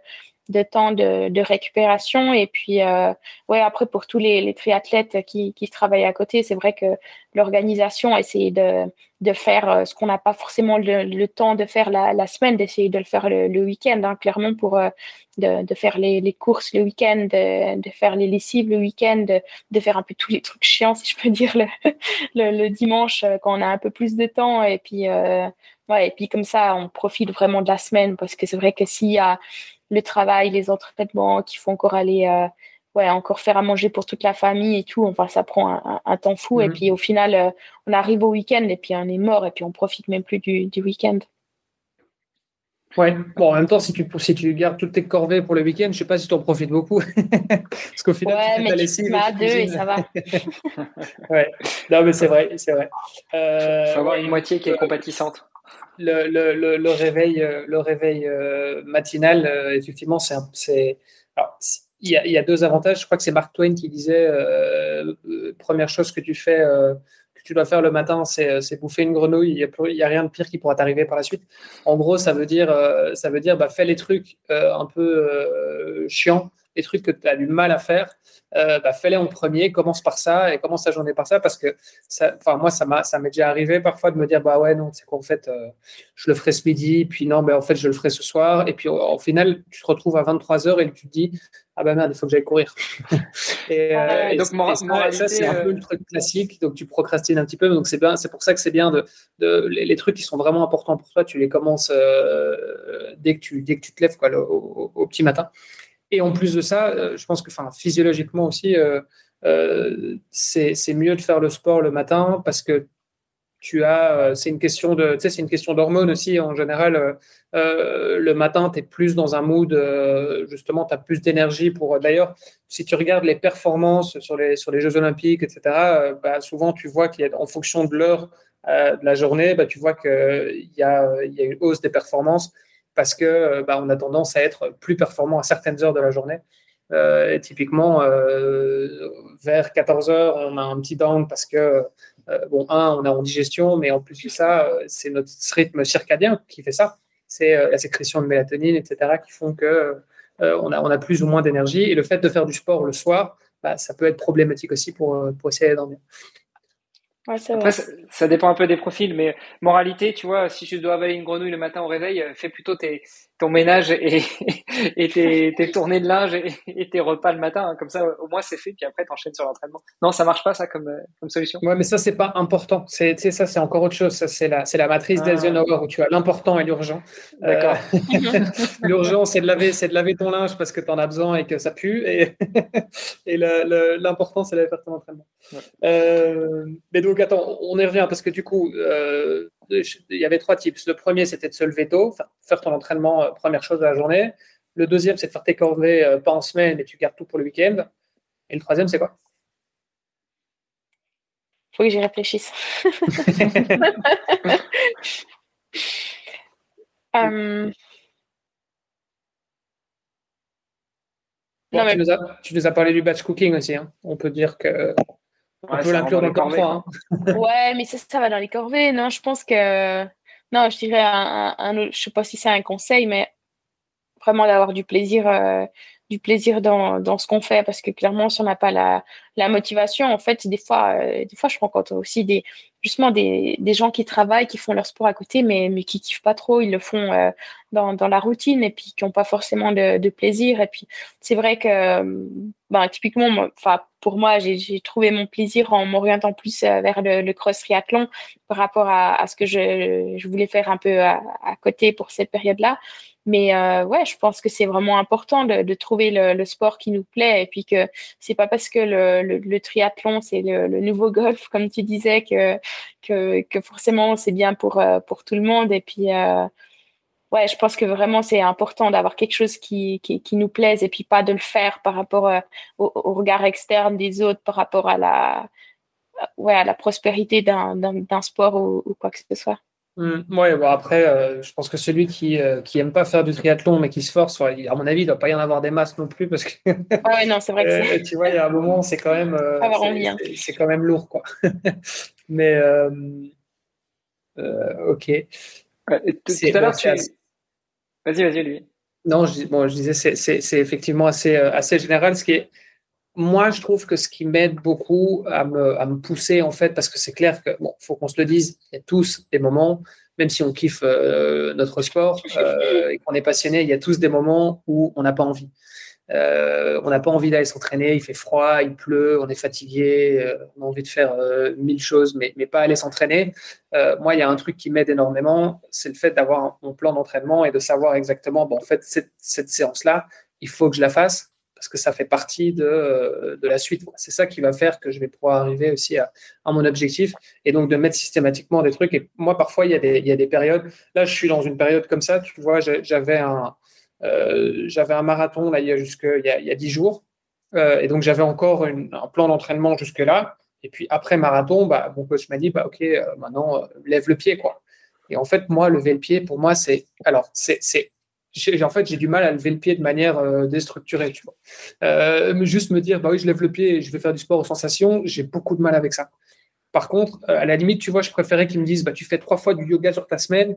de temps de, de, récupération. Et puis, euh, ouais, après, pour tous les, les triathlètes qui, qui travaillent à côté, c'est vrai que l'organisation, essayer de, de faire euh, ce qu'on n'a pas forcément le, temps de faire la, la semaine, d'essayer de le faire le, le week-end, hein, clairement, pour euh, de, de, faire les, les courses le week-end, de, de, faire les lessives le week-end, de, de, faire un peu tous les trucs chiants, si je peux dire, le, le, dimanche, euh, quand on a un peu plus de temps. Et puis, euh, ouais, et puis comme ça, on profite vraiment de la semaine, parce que c'est vrai que s'il y a le travail, les entraînements qu'il faut encore aller, euh, ouais, encore faire à manger pour toute la famille et tout. Enfin, ça prend un, temps fou. Et mhm. puis au final, euh, on arrive au week-end et puis on est mort et puis on profite même plus du, du week-end. Ouais, bon, en même temps, si tu, si tu gardes toutes tes corvées pour le week-end, je sais pas si tu en profites beaucoup. Parce qu'au final, ouais, tu mais tu à deux et ça va. ouais, non, mais c'est vrai, c'est vrai. Euh, faut avoir une moitié qui est compatissante le, le, réveil, euh, le réveil euh, matinal, euh, effectivement, c'est. Il y, a, y, a, deux avantages. Je crois que c'est Mark Twain qui disait première chose que tu fais, que tu dois faire le matin, c'est bouffer une grenouille. Il n'y a, a, rien de pire qui pourra t'arriver par la suite. En gros, ça veut dire, ça veut dire bah, fais les trucs un peu chiants, les trucs que tu as du mal à faire euh, bah, fais-les en premier, commence par ça et commence ta journée par ça parce que ça, moi, ça m'est déjà arrivé parfois de me dire, bah ouais, non, c'est qu'en fait, euh, je le ferai ce midi, puis non, mais en fait, je le ferai ce soir. Et puis au, final, tu te retrouves à 23h et tu te dis, ah ben merde, il faut que j'aille courir. et, euh, donc, ça, c'est un peu le truc classique. Donc, tu procrastines un petit peu. Donc, c'est pour ça que c'est bien de, de les, trucs qui sont vraiment importants pour toi, tu les commences dès que tu, dès que tu te lèves, quoi, au, petit matin. Et en plus de ça, euh, je pense que physiologiquement aussi, euh, euh, c'est mieux de faire le sport le matin parce que tu as, c'est une question de, c'est une question d'hormones aussi. En général, le matin, tu es plus dans un mood, justement, tu as plus d'énergie pour. D'ailleurs, si tu regardes les performances sur les, sur les Jeux Olympiques, etc., bah, souvent, tu vois qu'il fonction de l'heure de la journée, bah, tu vois qu'il y a, y a une hausse des performances parce que euh, bah, on a tendance à être plus performant à certaines heures de la journée. Euh, typiquement, euh, vers 14 heures, on a un petit down parce que bon, un, on a en digestion, mais en plus de ça, c'est notre rythme circadien qui fait ça. C'est la sécrétion de mélatonine, etc., qui font que on, a, on a plus ou moins d'énergie. Et le fait de faire du sport le soir, bah, ça peut être problématique aussi pour, pour essayer de dormir. Après, ça, dépend un peu des profils, mais moralité, tu vois, si je dois avaler une grenouille le matin au réveil, fais plutôt tes, ton ménage et, et tes, tes, tournées de linge et, tes repas le matin. Hein. Comme ça, au moins, c'est fait. Puis après, t'enchaînes sur l'entraînement. Non, ça marche pas, ça, comme, comme solution. Ouais, mais ça, c'est pas important. C'est, ça, c'est encore autre chose. Ça, c'est la, c'est la matrice ah. d'Eisenhower où tu as l'important et l'urgent. D'accord. Euh, l'urgent, c'est de laver, c'est de laver ton linge parce que tu en as besoin et que ça pue. Et, et l'important, c'est de faire ton entraînement. Euh, mais donc, attends, on y revient parce que du coup, euh, il y avait trois types. Le premier, c'était de se lever tôt, faire ton entraînement euh, première chose de la journée. Le deuxième, c'est de faire tes corvées euh, pas en semaine et tu gardes tout pour le week-end. Et le troisième, c'est quoi? Faut que j'y réfléchisse. um... tu, nous as, parlé du batch cooking aussi. Hein. On peut dire que on peut l'inclure dans le corps hein. ouais, mais ça, ça va dans les corvées. Non, je pense que. Non, je dirais un, un, je sais pas si c'est un conseil, mais vraiment d'avoir du plaisir, euh, du plaisir dans, dans ce qu'on fait, parce que clairement, si on n'a pas la, la, motivation, en fait, des fois, euh, des fois, je rencontre aussi des, justement des, des, gens qui travaillent, qui font leur sport à côté, mais, mais qui kiffent pas trop, ils le font euh, dans, dans, la routine et puis qui n'ont pas forcément de, plaisir. Et puis, c'est vrai que, ben, typiquement, pour moi, j'ai trouvé mon plaisir en m'orientant plus vers le, cross triathlon par rapport à, à ce que je, je, voulais faire un peu à, à côté pour cette période-là. Mais euh, ouais, je pense que c'est vraiment important de, de trouver le, le, sport qui nous plaît et puis que c'est pas parce que le, le, le triathlon c'est le, nouveau golf comme tu disais que que, que forcément c'est bien pour euh, pour tout le monde et puis euh, ouais, je pense que vraiment c'est important d'avoir quelque chose qui, qui, qui nous plaise et puis pas de le faire par rapport euh, au, au, regard externe des autres, par rapport à la ouais à la prospérité d'un d'un sport ou, ou quoi que ce soit. Mmh, ouais, bon après, euh, je pense que celui qui euh, qui aime pas faire du triathlon mais qui se force, à mon avis, il doit pas y en avoir des masses non plus parce que. ah ouais, non, c'est vrai que euh, tu vois, il y a un moment, c'est quand même. Hein. c'est quand même lourd, quoi. mais ok. tout à l'heure, tu... Vas-y, vas-y, lui. Non, je, bon, je disais, c'est effectivement assez assez général, ce qui est moi, je trouve que ce qui m'aide beaucoup à me, à me, pousser, en fait, parce que c'est clair que, bon, faut qu'on se le dise, il y a tous des moments, même si on kiffe euh, notre sport euh, et qu'on est passionné, il y a tous des moments où on n'a pas envie. Euh, on n'a pas envie d'aller s'entraîner, il fait froid, il pleut, on est fatigué, euh, on a envie de faire euh, mille choses, mais, mais pas aller s'entraîner. moi, il y a un truc qui m'aide énormément, c'est le fait d'avoir mon plan d'entraînement et de savoir exactement, bon, en fait, cette, cette séance-là, il faut que je la fasse parce que ça fait partie de, euh, de la suite. C'est ça qui va faire que je vais pouvoir arriver aussi à, à, mon objectif et donc de mettre systématiquement des trucs. Et moi, parfois, il y, a des, il y a des périodes. Là, je suis dans une période comme ça. Tu vois, j'avais un, euh, un marathon là, il y a jusque il y a, il y a 10 jours. Euh, et donc, j'avais encore un plan d'entraînement jusque-là. Et puis, après marathon, bah, mon coach m'a dit bah, OK, maintenant, lève le pied. quoi. Et en fait, moi, lever le pied, pour moi, c'est en fait, j'ai du mal à lever le pied de manière euh, déstructurée, tu vois. Euh, juste me dire, bah oui, je lève le pied et je vais faire du sport aux sensations, j'ai beaucoup de mal avec ça. Par contre, euh, à la limite, tu vois, je préférais qu'ils me disent, bah, tu fais trois fois du yoga sur ta semaine,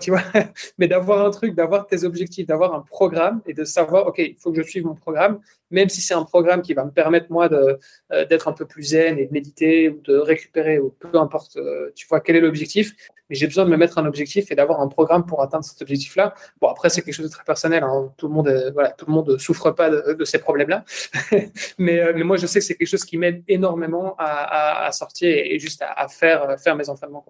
tu vois, mais d'avoir un truc, d'avoir tes objectifs, d'avoir un programme et de savoir, OK, il faut que je suive mon programme, même si c'est un programme qui va me permettre, moi, d'être un peu plus zen et de méditer ou de récupérer ou peu importe, tu vois, quel est l'objectif. Mais j'ai besoin de me mettre un objectif et d'avoir un programme pour atteindre cet objectif-là. Bon, après, c'est quelque chose de très personnel. Hein. Tout le monde, voilà, tout le monde souffre pas de, ces problèmes-là. mais, mais moi, je sais que c'est quelque chose qui m'aide énormément à, sortir et, juste à, faire, faire mes entraînements.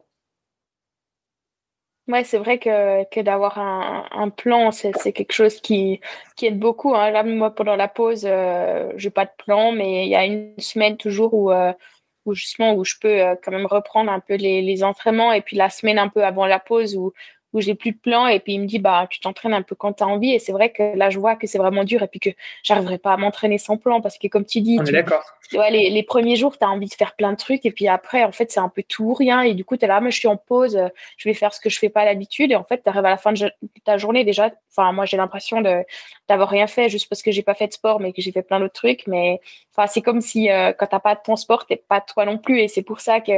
Ouais, c'est vrai que, d'avoir un, plan, c'est quelque chose qui, aide beaucoup. Hein. Là, moi, pendant la pause, euh, je n'ai pas de plan, mais il y a une semaine toujours où, euh, où justement, où je peux euh, quand même reprendre un peu les, les, entraînements. Et puis la semaine un peu avant la pause, où, où j'ai plus de plan et puis il me dit bah tu t'entraînes un peu quand tu as envie. Et c'est vrai que là je vois que c'est vraiment dur et puis que j'arriverai pas à m'entraîner sans plan parce que comme tu dis tu, ouais, les, les, premiers jours tu as envie de faire plein de trucs et puis après en fait c'est un peu tout ou rien. Et du coup tu es là mais je suis en pause je vais faire ce que je fais pas d'habitude et en fait tu arrives à la fin de ta journée déjà. Enfin moi j'ai l'impression de d'avoir rien fait juste parce que j'ai pas fait de sport mais que j'ai fait plein d'autres trucs. Mais enfin c'est comme si euh, quand t'as pas de ton sport t'es pas toi non plus. Et c'est pour ça que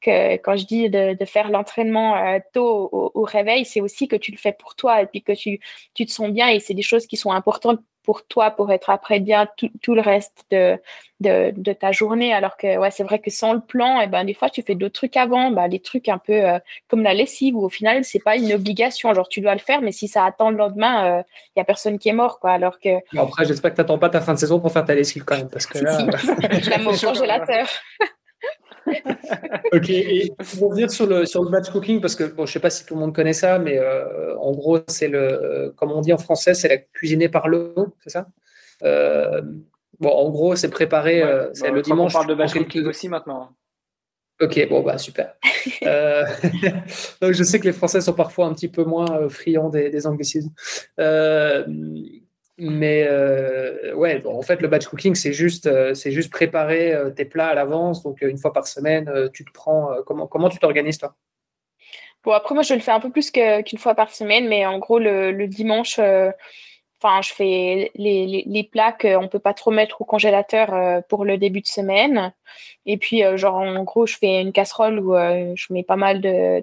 que quand je dis de, de faire l'entraînement euh, tôt au, réveil, c'est aussi que tu le fais pour toi et puis que tu, tu te sens bien et c'est des choses qui sont importantes pour toi pour être après bien tout, tout le reste de, de, de, ta journée. Alors que ouais, c'est vrai que sans le plan, et eh ben, des fois tu fais d'autres trucs avant, bah, des trucs un peu euh, comme la lessive où au final c'est pas une obligation. Genre tu dois le faire, mais si ça attend le lendemain, il euh, y a personne qui est mort. Quoi, alors que... après, j'espère que tu n'attends pas ta fin de saison pour faire ta lessive quand même. Parce que là, je la mets au congélateur. ok, et pour revenir sur le, sur le batch cooking, parce que bon, je ne sais pas si tout le monde connaît ça, mais euh, en gros, c'est le, comme on dit en français, c'est la cuisiner par l'eau, c'est ça? Euh, Bon, en gros, c'est préparé, euh, c'est le dimanche. On parle de batch cooking aussi maintenant. Ok, bon, bah super. donc, je sais que les Français sont parfois un petit peu moins friands des, des anglicismes. Mais euh, ouais, en fait, le batch cooking, c'est juste, euh, juste préparer euh, tes plats à l'avance. Donc, une fois par semaine, tu te prends. comment, comment tu t'organises, toi? Bon, après, moi, je le fais un peu plus qu'une fois par semaine, mais en gros, le, dimanche, enfin, je fais les, les, les plats qu'on ne peut pas trop mettre au congélateur pour le début de semaine. Et puis, genre, en gros, je fais une casserole où je mets pas mal de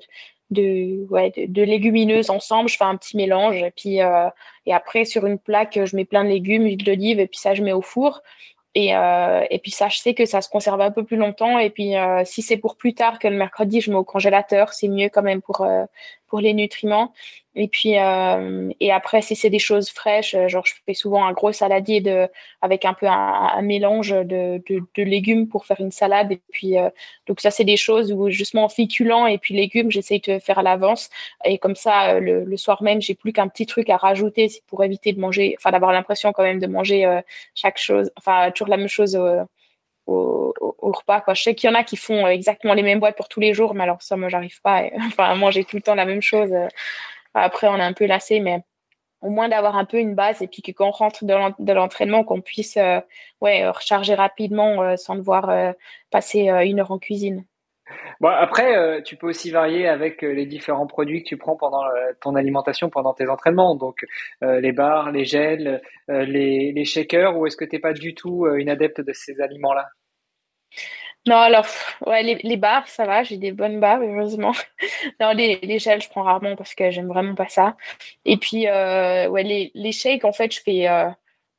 de, ouais, de, légumineuses ensemble. Je fais un petit mélange. Et puis, euh, et après, sur une plaque, je mets plein de légumes, huile d'olive, et puis ça, je mets au four. Et, euh, et puis ça, je sais que ça se conserve un peu plus longtemps. Et puis, euh, si c'est pour plus tard que le mercredi, je mets au congélateur. C'est mieux quand même pour, pour les nutriments. Et puis, euh, et après, si c'est des choses fraîches, euh, genre je fais souvent un gros saladier de, avec un peu un, mélange de, de, de, légumes pour faire une salade. Et puis, euh, donc ça, c'est des choses où justement féculents et puis légumes, j'essaye de faire à l'avance. Et comme ça, le, le soir même, j'ai plus qu'un petit truc à rajouter pour éviter de manger, enfin d'avoir l'impression quand même de manger chaque chose, enfin toujours la même chose. Au, au, repas. Quoi. Je sais qu'il y en a qui font exactement les mêmes boîtes pour tous les jours, mais alors ça, moi, j'arrive pas enfin, à manger tout le temps la même chose. Après, on est un peu lassé, mais au moins d'avoir un peu une base et puis que quand on rentre de l'entraînement, qu'on puisse euh, ouais, recharger rapidement euh, sans devoir euh, passer une heure en cuisine. Bon, après, tu peux aussi varier avec les différents produits que tu prends pendant ton alimentation, pendant tes entraînements. Donc, les bars, les gels, les, les shakers, ou est-ce que tu n'es pas du tout une adepte de ces aliments-là? Non, alors, ouais, les, les bars, ça va, j'ai des bonnes barres, heureusement. non, les, les gels, je prends rarement parce que j'aime vraiment pas ça. Et puis, euh, ouais, les, les shakes, en fait, je fais, euh,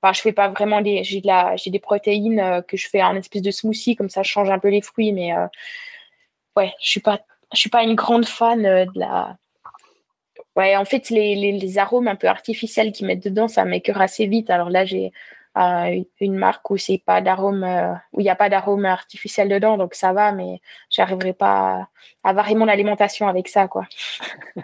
enfin, je fais pas vraiment des, j'ai de la, j'ai des protéines euh, que je fais en espèce de smoothie, comme ça, je change un peu les fruits, mais ouais, je suis pas, je suis pas une grande fan de la, ouais, en fait, les, les, les arômes un peu artificiels qu'ils mettent dedans, ça m'écœure assez vite. Alors là, j'ai, une marque où c'est pas d'arôme euh, où il n'y a pas d'arôme artificiel dedans donc ça va mais j'arriverai pas à, varier mon alimentation avec ça quoi.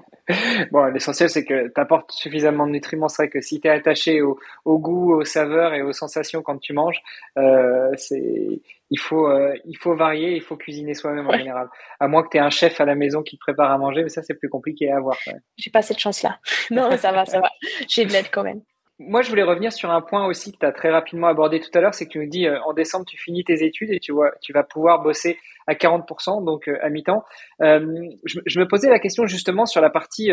Bon l'essentiel c'est que tu apportes suffisamment de nutriments. C'est vrai que si tu es attaché au, goût aux saveurs et aux sensations quand tu manges euh, c'est il faut euh, il faut varier il faut cuisiner soi-même en général. À moins que tu aies un chef à la maison qui te prépare à manger mais ça c'est plus compliqué à avoir j'ai pas cette chance là non ça va ça va. J'ai de l'aide quand même moi, je voulais revenir sur un point aussi que tu as très rapidement abordé tout à l'heure, c'est que tu nous dis euh, en décembre, tu finis tes études et tu, vois, tu vas pouvoir bosser à 40%, donc euh, à mi-temps. Euh, je, me posais la question justement sur la partie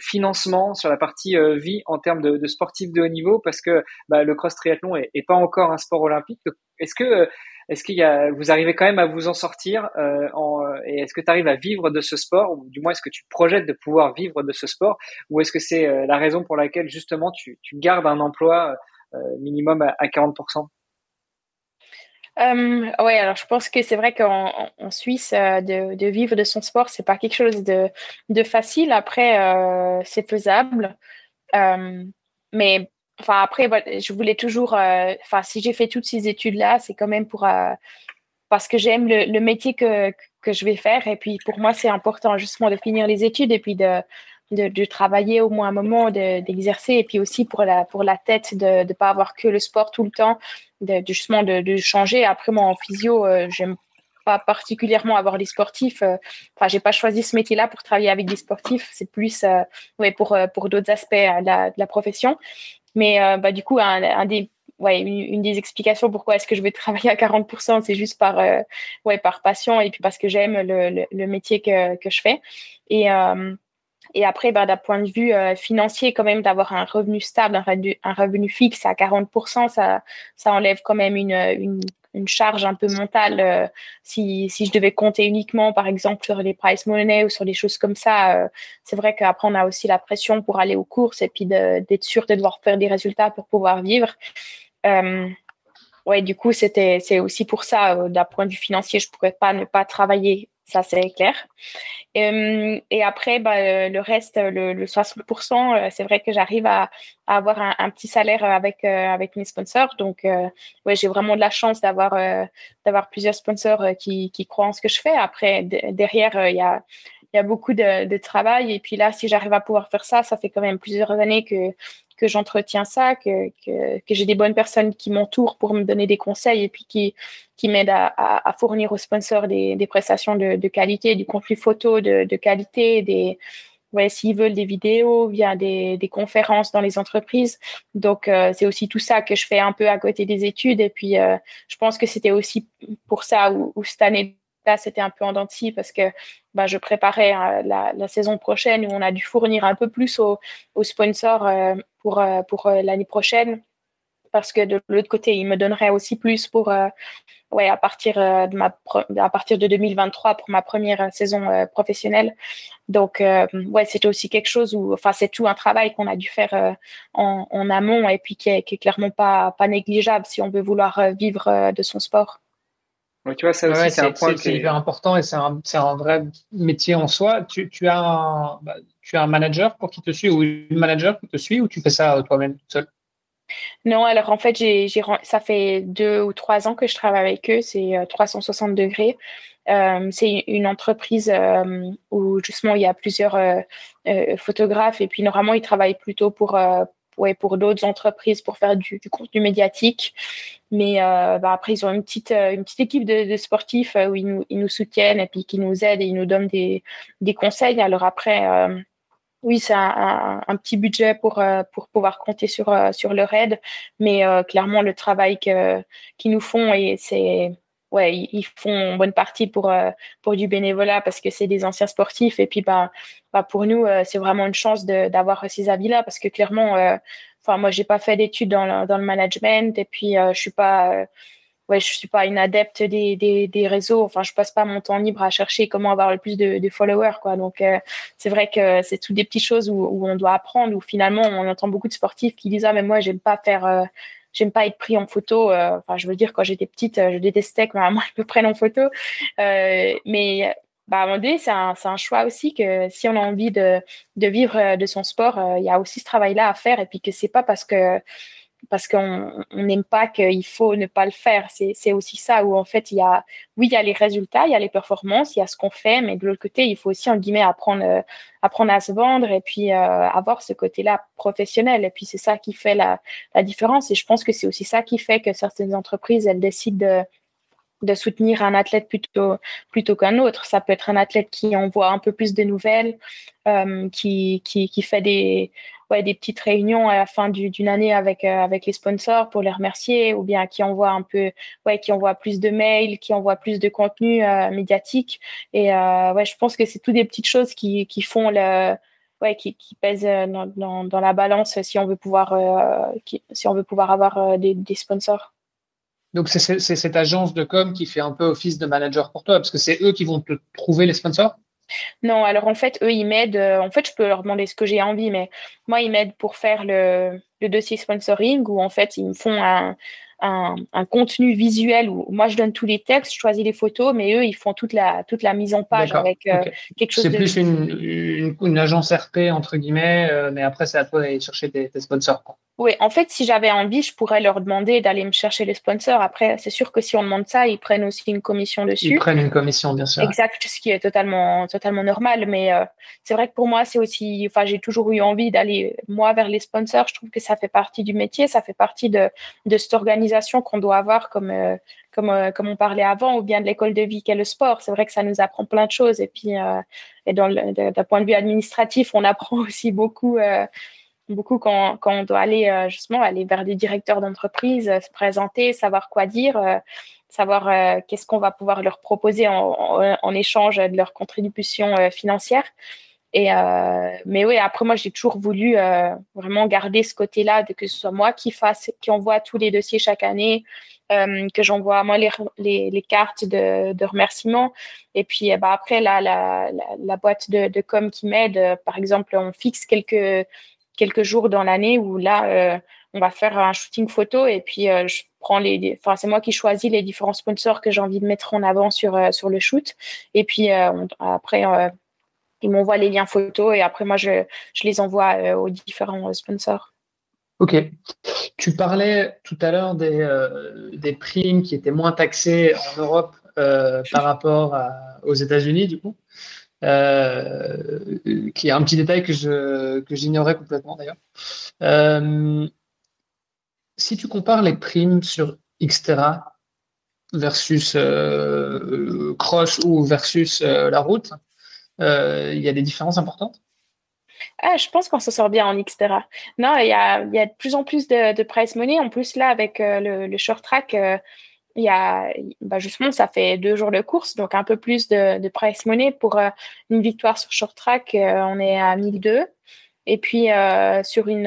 financement, sur la partie vie en termes de, de sportifs de haut niveau, parce que bah, le cross triathlon est, est, pas encore un sport olympique. Est-ce que est-ce qu'il y a, vous arrivez quand même à vous en sortir euh, en, et est-ce que tu arrives à vivre de ce sport ou du moins est-ce que tu projettes de pouvoir vivre de ce sport ou est-ce que c'est euh, la raison pour laquelle justement tu, gardes un emploi euh, minimum à, 40% euh, oui, alors je pense que c'est vrai qu'en en Suisse, de, vivre de son sport, c'est pas quelque chose de, de facile. Après, euh, c'est faisable. Euh, mais enfin après je voulais toujours euh, si j'ai fait toutes ces études là c'est quand même pour euh, parce que j'aime le, métier que, que je vais faire et puis pour moi c'est important justement de finir les études et puis de de, travailler au moins un moment d'exercer et puis aussi pour la pour la tête de ne pas avoir que le sport tout le temps de, justement de, changer après moi en physio euh, j'aime pas particulièrement avoir des sportifs. Enfin, j'ai pas choisi ce métier-là pour travailler avec des sportifs. C'est plus ouais, pour, pour d'autres aspects la, de la profession. Mais bah, du coup, un, des ouais, une, des explications pourquoi est-ce que je vais travailler à 40%, c'est juste par, ouais, par passion et puis parce que j'aime le, le, métier que, que je fais. Et, et après, bah, d'un point de vue euh, financier, quand même, d'avoir un revenu stable, un revenu, un revenu, fixe à 40%, ça, ça enlève quand même une, une, une charge un peu mentale. Euh, si, si, je devais compter uniquement, par exemple, sur les price money ou sur des choses comme ça, euh, c'est vrai qu'après, on a aussi la pression pour aller aux courses et puis d'être sûr de devoir faire des résultats pour pouvoir vivre. ouais, du coup, c'était, c'est aussi pour ça, d'un point de vue financier, je pourrais pas ne pas travailler ça c'est clair. Euh, et après, bah, euh, le reste, le, 60%, euh, c'est vrai que j'arrive à, avoir un, petit salaire avec, avec mes sponsors. Donc, ouais, j'ai vraiment de la chance d'avoir plusieurs sponsors qui croient en ce que je fais. Après, derrière, il y a il y a beaucoup de, de, travail. Et puis là, si j'arrive à pouvoir faire ça, ça fait quand même plusieurs années que, que j'entretiens ça, que, que, que j'ai des bonnes personnes qui m'entourent pour me donner des conseils et puis qui, qui m'aident à, à, fournir aux sponsors des, des prestations de, de, qualité, du contenu photo de, de qualité, des, ouais, s'ils veulent des vidéos, via des, des, conférences dans les entreprises. Donc, euh, c'est aussi tout ça que je fais un peu à côté des études. Et puis, euh, je pense que c'était aussi pour ça où, où cette année Là, c'était un peu en denti parce que bah, je préparais euh, la, saison prochaine où on a dû fournir un peu plus aux, sponsors euh, pour, euh, pour l'année prochaine. Parce que de l'autre côté, ils me donneraient aussi plus pour, ouais, à partir de ma, à partir de 2023 pour ma première saison professionnelle. Donc, ouais, c'était aussi quelque chose où, enfin, c'est tout un travail qu'on a dû faire en, en, amont et puis qui est, qui est clairement pas, pas négligeable si on veut vouloir vivre de son sport. Tu vois, ça aussi, c'est un point qui est hyper important et c'est un, un, vrai métier en soi. Tu, tu, as un, bah, tu as un manager pour qui te suit ou une manager qui te suit ou tu fais ça toi-même seul non, alors en fait, j'ai, ça fait deux ou trois ans que je travaille avec eux. C'est 360 euh, degrés. Euh, c'est une entreprise euh, où justement il y a plusieurs photographes et puis normalement ils travaillent plutôt pour ouais, pour d'autres entreprises pour faire du, du contenu médiatique. Mais bah, après ils ont une petite une petite équipe de, de sportifs où ils nous, ils nous soutiennent et puis qui nous aident et ils nous donnent des des conseils. Alors après oui, c'est un, petit budget pour, euh, pour pouvoir compter sur, euh, sur leur aide, mais euh, clairement, le travail qu'ils nous font, et c'est ouais, ils font bonne partie pour, pour du bénévolat parce que c'est des anciens sportifs. Et puis, bah, bah pour nous, c'est vraiment une chance d'avoir ces avis-là parce que clairement, enfin, moi, j'ai pas fait d'études dans le, dans le management et puis je suis pas ouais, je suis pas une adepte des, des, des, réseaux. Enfin, je passe pas mon temps libre à chercher comment avoir le plus de, de followers, quoi. Donc, euh, c'est vrai que c'est toutes des petites choses où, où, on doit apprendre. Où finalement, on entend beaucoup de sportifs qui disent ah mais moi j'aime pas faire, euh, j'aime pas être pris en photo. Euh, enfin, je veux dire quand j'étais petite, je détestais que ma maman me prenne en photo. mais bah, à un moment donné, c'est un, un, choix aussi que si on a envie de, de vivre de son sport, il y a aussi ce travail-là à faire et puis que c'est pas parce que parce qu'on n'aime pas qu'il faut ne pas le faire. C'est aussi ça où en fait il y a, oui, il y a les résultats, il y a les performances, il y a ce qu'on fait, mais de l'autre côté, il faut aussi en guillemets apprendre, euh, apprendre à se vendre et puis euh, avoir ce côté-là professionnel. Et puis c'est ça qui fait la, la différence. Et je pense que c'est aussi ça qui fait que certaines entreprises elles décident de de soutenir un athlète plutôt plutôt qu'un autre. Ça peut être un athlète qui envoie un peu plus de nouvelles, euh, qui, qui, qui fait des ouais, des petites réunions à la fin d'une année avec euh, avec les sponsors pour les remercier, ou bien qui envoie un peu ouais qui envoie plus de mails, qui envoie plus de contenu euh, médiatique. Et euh, ouais, je pense que c'est toutes des petites choses qui qui font le ouais, qui, qui pèsent dans, dans, dans, la balance si on veut pouvoir qui, si on veut pouvoir avoir des, des sponsors. Donc, c'est cette agence de com qui fait un peu office de manager pour toi, parce que c'est eux qui vont te trouver les sponsors? Non, alors en fait, eux, ils m'aident. Euh, en fait, je peux leur demander ce que j'ai envie, mais moi, ils m'aident pour faire le, le, dossier sponsoring, où en fait, ils me font un, un, un, contenu visuel où moi, je donne tous les textes, je choisis les photos, mais eux, ils font toute la, toute la mise en page avec euh, quelque chose C'est plus une, une, une, agence RP, entre guillemets, euh, mais après, c'est à toi d'aller chercher tes, tes sponsors. Oui, en fait, si j'avais envie, je pourrais leur demander d'aller me chercher les sponsors. Après, c'est sûr que si on demande ça, ils prennent aussi une commission dessus. Ils prennent une commission, bien sûr. Exact, ce qui est totalement, totalement normal. Mais euh, c'est vrai que pour moi, c'est aussi, enfin, j'ai toujours eu envie d'aller, moi, vers les sponsors. Je trouve que ça fait partie du métier, ça fait partie de, de cette organisation qu'on doit avoir comme, euh, comme, euh, comme on parlait avant, ou bien de l'école de vie qu'est le sport. C'est vrai que ça nous apprend plein de choses. Et puis, et d'un point de vue administratif, on apprend aussi beaucoup beaucoup quand, quand, on doit aller euh, justement aller vers des directeurs d'entreprise, euh, se présenter, savoir quoi dire, euh, savoir qu'est-ce qu'on va pouvoir leur proposer en, en, échange de leur contribution financière. Et mais oui, après moi j'ai toujours voulu vraiment garder ce côté-là de que ce soit moi qui fasse, qui envoie tous les dossiers chaque année, que j'envoie moi les, les, cartes de, de remerciement. Et puis bah, après la, la, la, boîte de, de com qui m'aide, par exemple, on fixe quelques quelques jours dans l'année où là, euh, on va faire un shooting photo et puis euh, je prends les, enfin c'est moi qui choisis les différents sponsors que j'ai envie de mettre en avant sur euh, sur le shoot et puis après ils m'envoient les liens photos et après moi je, je les envoie aux différents sponsors. Ok. Tu parlais tout à l'heure des, des primes qui étaient moins taxées en Europe par rapport aux États-Unis, du coup. Euh, qui est un petit détail que je que j'ignorais complètement d'ailleurs. Euh, si tu compares les primes sur Xterra versus euh, Cross ou versus la route, il y a des différences importantes? Ah, je pense qu'on se sort bien en Xterra. Non, il y a, y a, de plus en plus de, price money. En plus, là, avec le, short track, il y a, bah justement, ça fait deux jours de course, donc un peu plus de, price money. Pour euh, une victoire sur short track, euh, on est à 1002. Et puis euh, sur une,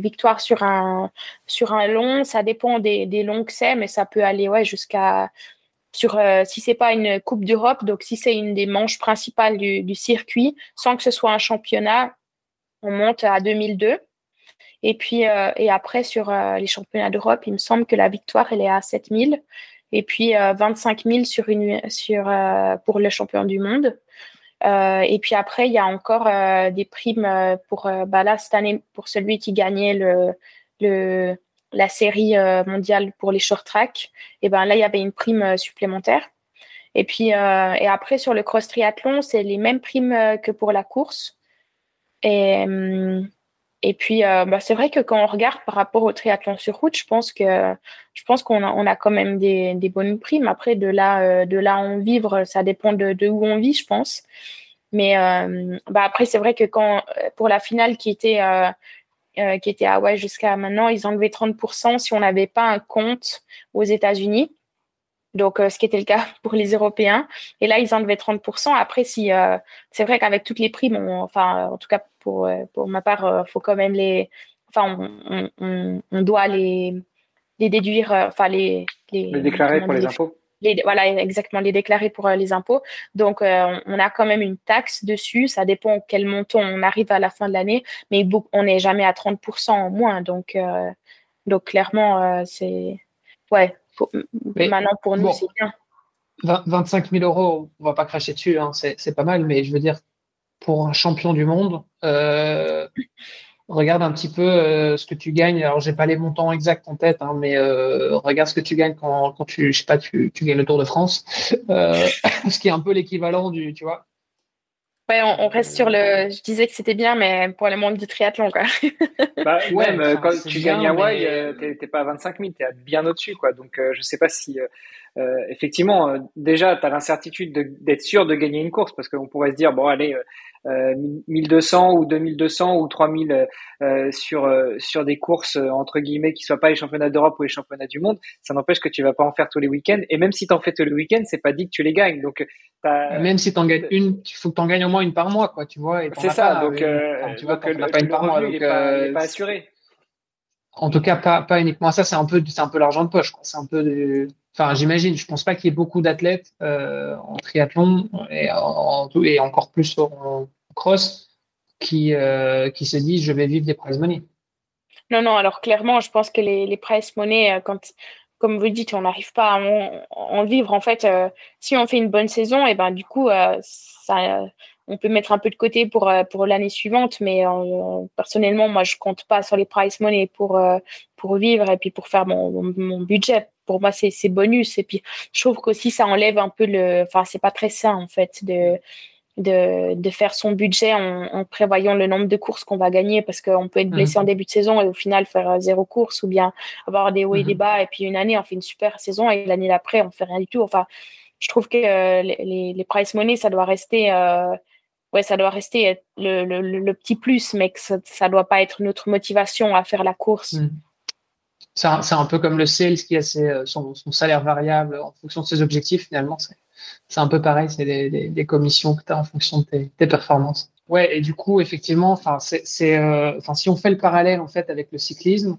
victoire sur un, sur un long, ça dépend des, des longs que c'est, mais ça peut aller ouais, jusqu'à sur si c'est pas une coupe d'Europe, donc si c'est une des manches principales du, du circuit, sans que ce soit un championnat, on monte à 2002. Et puis, euh, et après, sur euh, les championnats d'Europe, il me semble que la victoire, elle est à 7000. Et puis, 25 euh, 000 sur une, sur, pour le champion du monde. et puis après, il y a encore des primes pour, bah là, cette année, pour celui qui gagnait le, le, la série mondiale pour les short track. Et ben là, il y avait une prime supplémentaire. Et puis, et après, sur le cross triathlon, c'est les mêmes primes que pour la course. Et, hum, et puis, euh, bah, c'est vrai que quand on regarde par rapport au triathlon sur route, je pense que je pense qu'on a, on quand même des, bonnes primes. Après, de là, euh, de là en vivre, ça dépend de, où on vit, je pense. Mais euh, bah après, c'est vrai que quand pour la finale qui était qui était à ouais jusqu'à maintenant, ils enlevaient 30% si on n'avait pas un compte aux États-Unis. Donc, ce qui était le cas pour les Européens. Et là, ils enlevaient 30%. Après, si c'est vrai qu'avec toutes les primes, enfin, en tout cas pour, euh, pour ma part, il euh, faut quand même les. Enfin, on, on, on doit les, les déduire, euh, enfin, les, les, déclarer pour les, impôts. Les, voilà, exactement, les déclarer pour les impôts. Donc, on a quand même une taxe dessus. Ça dépend quel montant on arrive à la fin de l'année, mais on n'est jamais à 30% en moins. Donc, donc clairement, c'est. Ouais, maintenant pour nous, c'est bien. 25 000 euros, on va pas cracher dessus, hein, c'est pas mal, mais je veux dire, pour un champion du monde. Euh, regarde un petit peu euh, ce que tu gagnes. Alors, j'ai pas les montants exacts en tête, hein, mais euh, regarde ce que tu gagnes quand, quand tu, je sais pas, tu, tu gagnes le Tour de France, ce qui est un peu l'équivalent du, tu vois. Ouais, on, reste sur le. Je disais que c'était bien, mais pour le monde du triathlon, quoi. bah, ouais, quand tu gagnes Hawaï, tu t'es pas à 25 000, t'es bien au-dessus, quoi. Donc, je sais pas si euh, effectivement, euh, déjà, tu as l'incertitude d'être sûr de gagner une course parce qu'on pourrait se dire, bon, allez, euh, 1200 ou 2200 ou 3000 euh, sur sur des courses entre guillemets qui soient pas les championnats d'Europe ou les championnats du monde, ça n'empêche que tu vas pas en faire tous les week-ends. Et même si tu en fais tous les week-ends, c'est pas dit que tu les gagnes. Donc, même si tu en gagnes une, il faut que tu en gagnes au moins une par mois, quoi. Tu vois. C'est ça. donc, tu vois que pas une par mois, donc, pas, pas assuré. En tout cas, pas, pas uniquement ça. C'est un peu, un peu l'argent de poche. C'est un peu de Enfin, j'imagine, je pense pas qu'il y ait beaucoup d'athlètes euh, en triathlon et, en, et encore plus en cross qui, euh, qui se disent je vais vivre des prize money. Non, non, alors clairement, je pense que les, les prize money, euh, quand, comme vous dites, on n'arrive pas à en, vivre. En fait, si on fait une bonne saison, et ben du coup, on peut mettre un peu de côté pour, pour l'année suivante, mais personnellement, moi, je compte pas sur les price money pour, pour vivre et puis pour faire mon, mon, budget. Pour moi, c'est bonus. Et puis, je trouve qu'aussi, ça enlève un peu le. Enfin, c'est pas très sain, en fait, de de, de faire son budget en, en, prévoyant le nombre de courses qu'on va gagner parce qu'on peut être blessé mhm. en début de saison et au final faire euh, zéro course ou bien avoir des hauts et des mhm. bas et puis une année on fait une super saison et l'année d'après on fait rien du tout. Enfin, je trouve que euh, les, les, price money ça doit rester euh, ouais ça doit rester le, le, le, petit plus mais que ça, ça doit pas être notre motivation à faire la course. Mhm. C'est un, peu comme le sales qui a ses, son, son, salaire variable en fonction de ses objectifs finalement. C'est un peu pareil, c'est des, commissions que tu as en fonction de tes, performances. Ouais, et du coup, effectivement, c'est, euh, si on fait le parallèle en fait avec le cyclisme,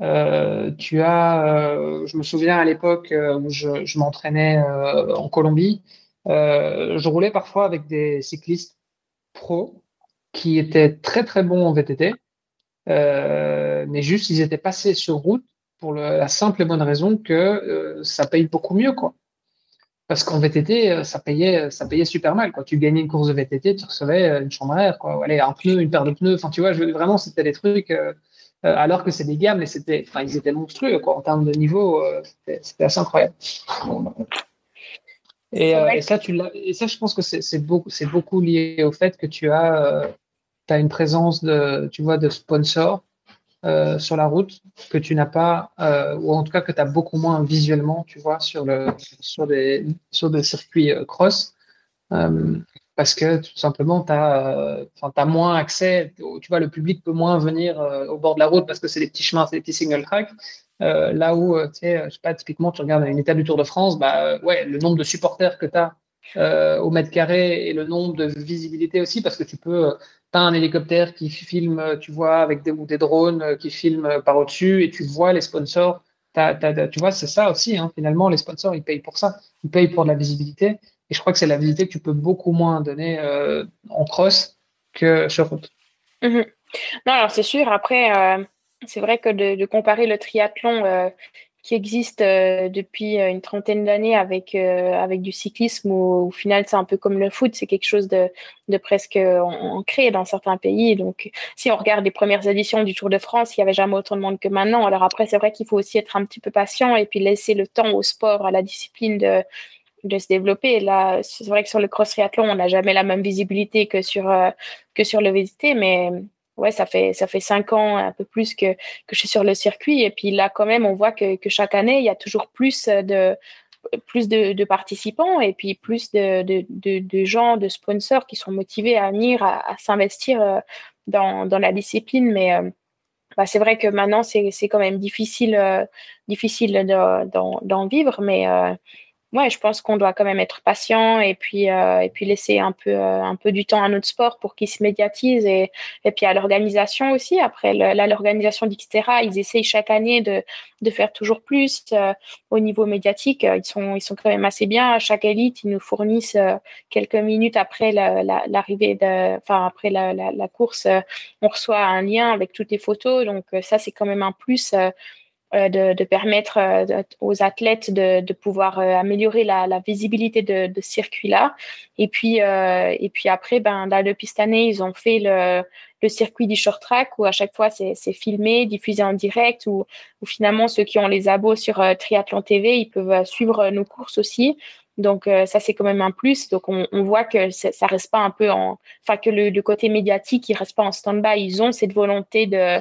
euh, tu as, euh, je me souviens à l'époque euh, où je, je m'entraînais euh, en Colombie, je roulais parfois avec des cyclistes pros qui étaient très très bons en VTT, mais juste ils étaient passés sur route pour le, la simple et bonne raison que ça paye beaucoup mieux, quoi. Parce qu'en VTT, euh, ça payait, euh, ça payait super mal. Quoi. Tu gagnais une course de VTT, tu recevais euh, une chambre à air, quoi. Allez, un pneu, une paire de pneus. Enfin, tu vois, je, vraiment, c'était des trucs. alors que c'est des gammes, mais c'était, enfin, ils étaient monstrueux, quoi. En termes de niveau, c'était assez incroyable. Et, et, ça, tu et ça, je pense que c'est beaucoup, c'est beaucoup lié au fait que tu as, as une présence de, tu vois, de sponsors euh, sur la route que tu n'as pas, euh, ou en tout cas que tu as beaucoup moins visuellement, tu vois, sur, le, sur, des, sur des circuits euh, cross. parce que tout simplement, tu as, as, moins accès, tu vois, le public peut moins venir au bord de la route parce que c'est des petits chemins, c'est des petits single track. là où, tu sais, je sais pas, typiquement, tu regardes une étape du Tour de France, bah, ouais, le nombre de supporters que tu as euh, au mètre carré et le nombre de visibilité aussi, parce que tu peux, tu as un hélicoptère qui filme, tu vois, avec des, ou des drones euh, qui filment par au-dessus et tu vois les sponsors. tu vois, c'est ça aussi, hein, finalement, les sponsors, ils payent pour ça. Ils payent pour de la visibilité. Et je crois que c'est la visibilité que tu peux beaucoup moins donner euh, en cross que sur route. Mhm. Non, alors c'est sûr. Après, c'est vrai que de, comparer le triathlon qui existe euh, depuis euh, une trentaine d'années avec euh, avec du cyclisme où au final c'est un peu comme le foot, c'est quelque chose de, de presque ancré dans certains pays. Donc si on regarde les premières éditions du Tour de France, il y avait jamais autant de monde que maintenant. Alors après c'est vrai qu'il faut aussi être un petit peu patient et puis laisser le temps au sport, à la discipline de de se développer. Là, c'est vrai que sur le cross triathlon, on n'a jamais la même visibilité que sur que sur le VTT, mais ouais, ça fait ça fait cinq ans, un peu plus que que je suis sur le circuit. Et puis là, quand même, on voit que, que chaque année, il y a toujours plus de plus de, participants et puis plus de, de, de, gens, de sponsors qui sont motivés à venir, à, s'investir euh, dans, dans la discipline. Mais euh, bah, c'est vrai que maintenant, c'est quand même difficile, euh, difficile d'en vivre. Mais ouais, je pense qu'on doit quand même être patient et puis euh, et puis laisser un peu euh, un peu du temps à notre sport pour qu'il se médiatise et et puis à l'organisation aussi. Après l'organisation d'Xterra, ils essayent chaque année de de faire toujours plus euh, au niveau médiatique. Ils sont ils sont quand même assez bien. Chaque élite, ils nous fournissent quelques minutes après l'arrivée de enfin après la, la, course, on reçoit un lien avec toutes les photos. Donc ça c'est quand même un plus euh, de, de, permettre euh, aux athlètes de, de pouvoir euh, améliorer la, la, visibilité de, de ce circuit-là. Et puis, et puis après, ben, là, depuis cette année, ils ont fait le, le circuit du short track où à chaque fois c'est filmé, diffusé en direct, où, où, finalement ceux qui ont les abos sur Triathlon TV, ils peuvent suivre nos courses aussi. Donc ça c'est quand même un plus. Donc on, on voit que ça reste pas un peu en, enfin que le, le côté médiatique il reste pas en stand-by. Ils ont cette volonté de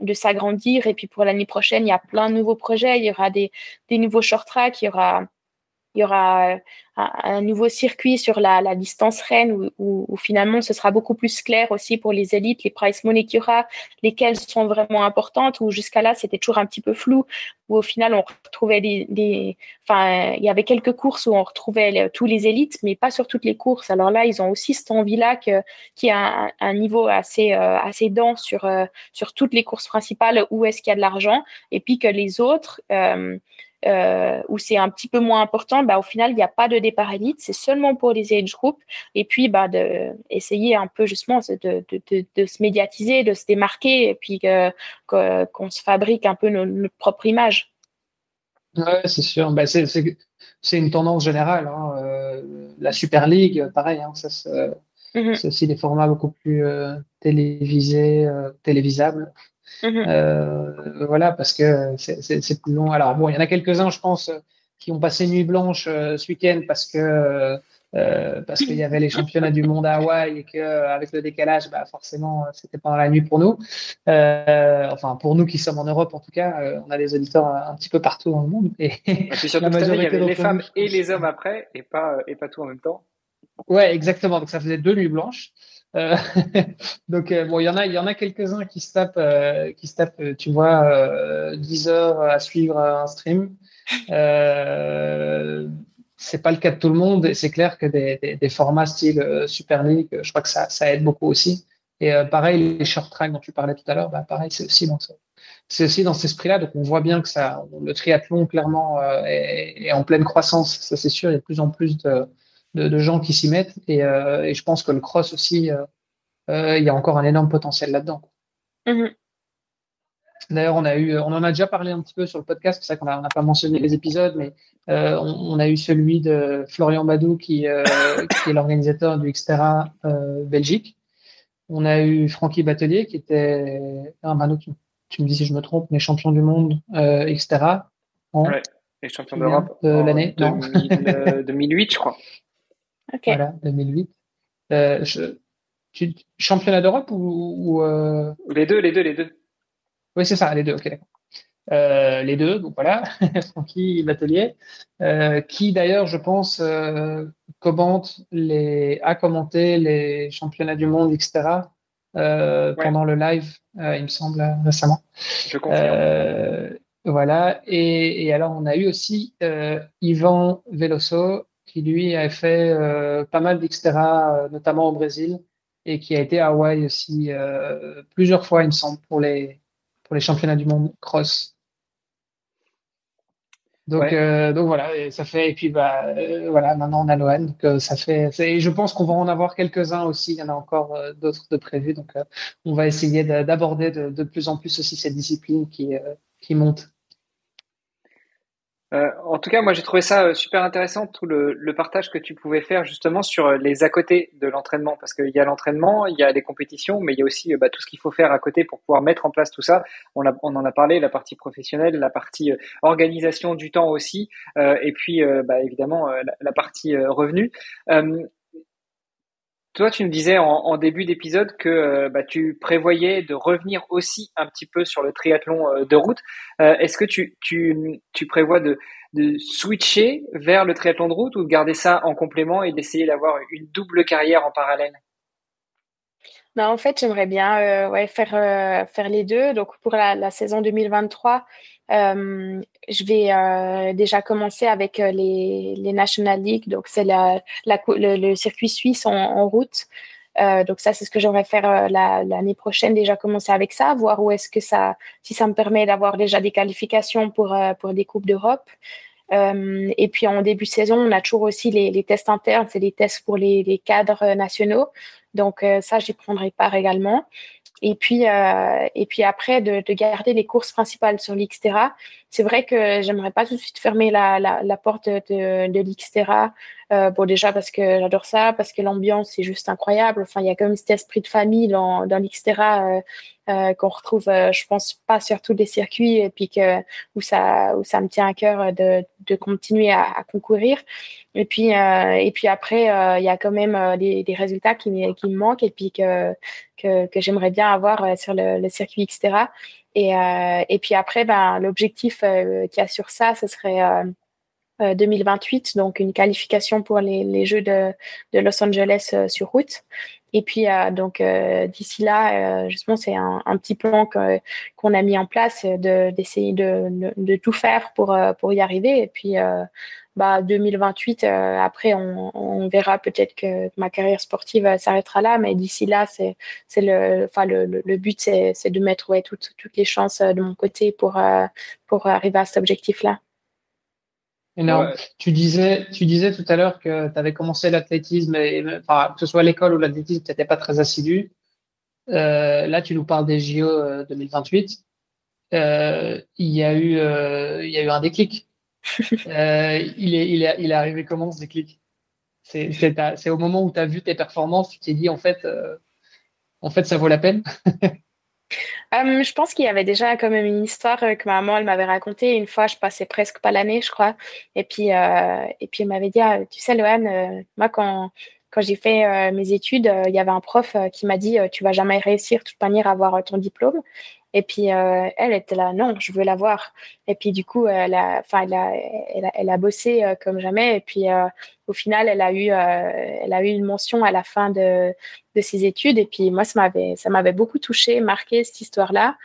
de s'agrandir. Et puis pour l'année prochaine, il y a plein de nouveaux projets. Il y aura des, des nouveaux short tracks, il y aura il y aura euh, un, nouveau circuit sur la, distance reine où, finalement ce sera beaucoup plus clair aussi pour les élites, les price money qu'il y aura, lesquelles sont vraiment importantes, où jusqu'à là c'était toujours un petit peu flou, où au final on retrouvait des, enfin il y avait quelques courses où on retrouvait tous les élites, mais pas sur toutes les courses. Alors là ils ont aussi cette envie-là qui a un, un, niveau assez euh, assez dense sur euh, sur toutes les courses principales où est-ce qu'il y a de l'argent, et puis que les autres euh, où c'est un petit peu moins important, bah, au final, il n'y a pas de départ élite, c'est seulement pour les age groups. Et puis, bah, de, essayer un peu justement de, de, de, de se médiatiser, de se démarquer, et puis qu'on se fabrique un peu notre, propre image. Ouais, c'est sûr. Bah, c'est une tendance générale. Hein. Euh, la Super League, pareil, hein, ça, Mhm. C'est aussi des formats beaucoup plus télévisés, télévisables. Mhm. voilà, parce que c'est plus long. Alors bon, il y en a quelques-uns, je pense, qui ont passé nuit blanche ce week-end parce que euh, parce qu'il y avait les championnats du monde à Hawaï et qu'avec le décalage, bah, forcément, c'était pas la nuit pour nous. Euh, enfin, pour nous qui sommes en Europe, en tout cas, euh, on a des auditeurs un, petit peu partout dans le monde. Et, surtout il y avait les femmes et les hommes après, et pas, et pas tout en même temps. Ouais, exactement. Donc ça faisait deux nuits blanches. donc bon, il y en a, il y en a quelques-uns qui se tapent, qui se tapent, tu vois, 10 heures à suivre un stream. Euh, c'est pas le cas de tout le monde c'est clair que des, formats style euh, Super League, je crois que ça, ça aide beaucoup aussi. Et euh, pareil, les short track dont tu parlais tout à l'heure, bah, pareil, c'est aussi dans ce, c'est aussi dans cet esprit-là. Donc on voit bien que ça, le triathlon clairement euh, est, en pleine croissance, ça c'est sûr. Il y a de plus en plus de, de, de gens qui s'y mettent et, et, je pense que le cross aussi, il y a encore un énorme potentiel là-dedans. Mm-hmm. D'ailleurs, on a eu, on en a déjà parlé un petit peu sur le podcast. C'est ça qu'on n'a pas mentionné les épisodes, mais euh, on, a eu celui de Florian Badou qui, euh, qui est l'organisateur du Xterra euh, Belgique. On a eu Francky Batelier qui était, ah, Manu, tu, me dis si je me trompe, mais champion du monde euh, Xterra. En, ouais, et champion d'Europe de l'année, 2008, je crois. Okay. Voilà, 2008. Je, tu, championnat d'Europe ou, ou les deux, les deux, les deux. Oui, c'est ça, les deux, ok, euh, les deux, donc voilà, Francky Batelier, euh, qui d'ailleurs, je pense, euh, commente les, a commenté les championnats du monde, etc., euh, pendant le live, il me semble, récemment. Je confirme. voilà, et, et, alors on a eu aussi Yvan Veloso, qui lui a fait pas mal d'Xterra, notamment au Brésil, et qui a été à Hawaï aussi plusieurs fois, il me semble, pour les pour les championnats du monde cross. Donc, euh, donc voilà, et ça fait, et puis bah, euh, voilà, maintenant on a donc euh, ça fait, et je pense qu'on va en avoir quelques-uns aussi, il y en a encore d'autres de prévus, donc on va essayer d'aborder de, de, plus en plus aussi cette discipline qui, qui monte. Euh, en tout cas, moi j'ai trouvé ça euh, super intéressant tout le, le, partage que tu pouvais faire justement sur euh, les à côté de l'entraînement, parce qu'il y a l'entraînement, il y a les compétitions, mais il y a aussi bah, tout ce qu'il faut faire à côté pour pouvoir mettre en place tout ça. On, a, on en a parlé, la partie professionnelle, la partie organisation du temps aussi, et puis bah, évidemment la, la, partie revenu. Toi, tu me disais en, début d'épisode que euh, bah, tu prévoyais de revenir aussi un petit peu sur le triathlon euh, de route. Euh, est-ce que tu, prévois de, switcher vers le triathlon de route ou de garder ça en complément et d'essayer d'avoir une double carrière en parallèle? Bah, en fait, j'aimerais bien faire, les deux. Donc, pour la saison 2023, euh, je vais euh, déjà commencer avec euh, les, les National League, donc c'est le, circuit suisse en, route. Donc ça, c'est ce que j'aimerais faire l'année prochaine, déjà commencer avec ça, voir où est-ce que ça, si ça me permet d'avoir déjà des qualifications pour, pour des Coupes d'Europe. Et puis en début de saison, on a toujours aussi les, les tests internes, c'est des tests pour les, les cadres nationaux. Donc ça, j'y prendrai part également. Et puis, euh, et puis après, de, de, garder les courses principales sur l'Xterra. C'est vrai que j'aimerais pas tout de suite fermer la, la, la porte de, de. Euh, bon, déjà parce que j'adore ça, parce que l'ambiance est juste incroyable. Enfin, il y a comme cet esprit de famille dans, dans l'Xterra euh, euh, qu'on retrouve, euh, je pense, pas sur tous les circuits, et puis que où ça où ça me tient à cœur de, de continuer à, à concourir. Et puis euh, et puis après, il y a quand même des, des résultats qui, qui me manquent et puis que que, que j'aimerais bien avoir sur le, le circuit, etc. Et, et puis après, ben l'objectif qu'il y a sur ça, ce serait 2028, donc une qualification pour les, les Jeux de, de, Los Angeles sur route. Et puis, euh, donc, euh, d'ici là, euh, justement, c'est un, un, petit plan qu'on a mis en place d'essayer de, de, de, tout faire pour, pour y arriver. Et puis, bah, 2028, après, on, on verra peut-être que ma carrière sportive s'arrêtera là. Mais d'ici là, c'est le, enfin, le, le, but, c'est de mettre ouais, toutes, toutes les chances de mon côté pour, pour arriver à cet objectif-là. Tu disais, tu disais tout à l'heure que tu avais commencé l'athlétisme, et, enfin, que ce soit l'école ou l'athlétisme, tu n'étais pas très assidu. Euh, là, tu nous parles des JO 2028. Euh, euh, il y a eu, euh, il y a eu un déclic. Euh, il est, il est, il est arrivé comment ce déclic? C'est au moment où tu as vu tes performances, tu t'es dit en fait, euh, en fait, ça vaut la peine. Euh, je pense qu'il y avait déjà quand même une histoire que ma maman elle m'avait racontée. Une fois, je passais presque pas l'année, je crois. Et puis, et puis elle m'avait dit, ah, tu sais, Lohan, moi quand quand j'ai fait mes études, il y avait un prof qui m'a dit, tu vas jamais réussir de toute manière à avoir ton diplôme. Et puis, euh, elle était là, non, je veux la voir. Et puis, du coup, elle a, elle elle a, elle a bossé euh, comme jamais. Et puis, euh, au final, elle a, eu, elle a eu une mention à la fin de, de ses études. Et puis, moi, ça m'avait, ça m'avait beaucoup touché, marqué cette histoire-là.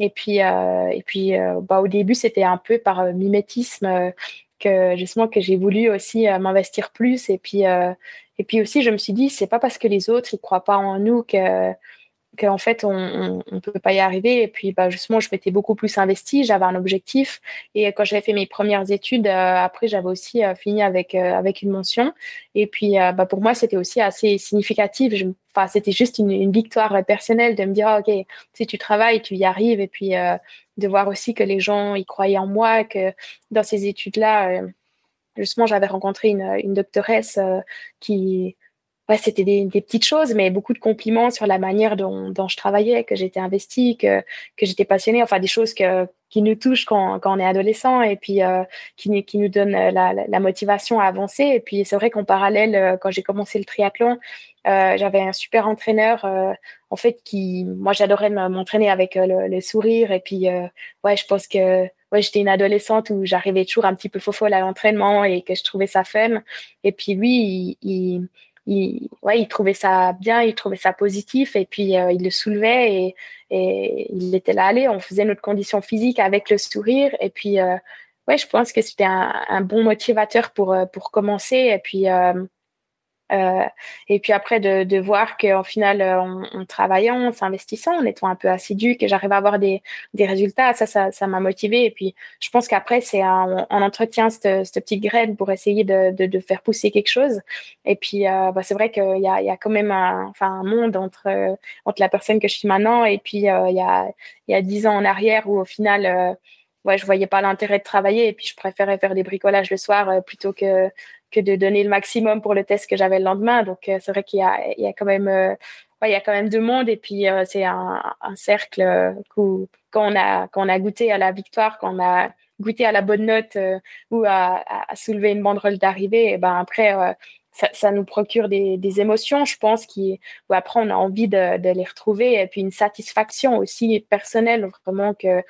Et puis, et puis bah, au début, c'était un peu par mimétisme que justement que j'ai voulu aussi m'investir plus. Et puis, et puis aussi, je me suis dit, c'est pas parce que les autres ils croient pas en nous que qu'en fait, on ne peut pas y arriver. Et puis, bah, justement, je m'étais beaucoup plus investie, j'avais un objectif. Et quand j'avais fait mes premières études, euh, après, j'avais aussi euh, fini avec, euh, avec une mention. Et puis, bah, pour moi, c'était aussi assez significatif. Enfin, c'était juste une, victoire personnelle de me dire, ah, OK, si tu travailles, tu y arrives. Et puis, de voir aussi que les gens y croyaient en moi, que dans ces études-là, justement, j'avais rencontré une, une doctoresse qui ouais, c'était des, des, petites choses, mais beaucoup de compliments sur la manière dont, dont je travaillais, que j'étais investie, que, que j'étais passionnée, enfin des choses que, qui nous touchent quand, quand on est adolescent et puis euh, qui, qui nous donnent la, la, motivation à avancer. Et puis c'est vrai qu'en parallèle, euh, quand j'ai commencé le triathlon, euh, j'avais un super entraîneur, euh, en fait, qui, moi j'adorais m'entraîner avec le, le, sourire. Et puis, ouais, je pense que ouais, j'étais une adolescente où j'arrivais toujours un petit peu fofolle à l'entraînement et que je trouvais ça fun. Et puis lui, il il, ouais, il trouvait ça bien, il trouvait ça positif et puis euh, il le soulevait et, et, il était là, allez, on faisait notre condition physique avec le sourire et puis euh, ouais, je pense que c'était un, un, bon motivateur pour, euh, pour commencer et puis euh, et puis après de, de voir qu'en final, euh, en, en, travaillant, en s'investissant, en étant un peu assidu, que j'arrive à avoir des, des résultats, ça, ça, ça m'a motivé. Et puis, je pense qu'après, c'est un, on entretient cette, cette petite graine pour essayer de, de, de, faire pousser quelque chose. Et puis, euh, bah, c'est vrai qu'il y a, y a quand même un, enfin, un monde entre, entre la personne que je suis maintenant et puis euh, il y a y a dix ans en arrière où au final ouais, je voyais pas l'intérêt de travailler et puis je préférais faire des bricolages le soir plutôt que que de donner le maximum pour le test que j'avais le lendemain. Donc, euh, c'est vrai qu'il y a, il y a quand même, euh, ouais, il y a quand même deux mondes et puis euh, c'est un, cercle où, quand on a, quand on a goûté à la victoire, quand on a goûté à la bonne note ou à, soulever une banderole d'arrivée, et ben après, ça, nous procure des, émotions, je pense, qui, où après on a envie de les retrouver et puis une satisfaction aussi personnelle, vraiment que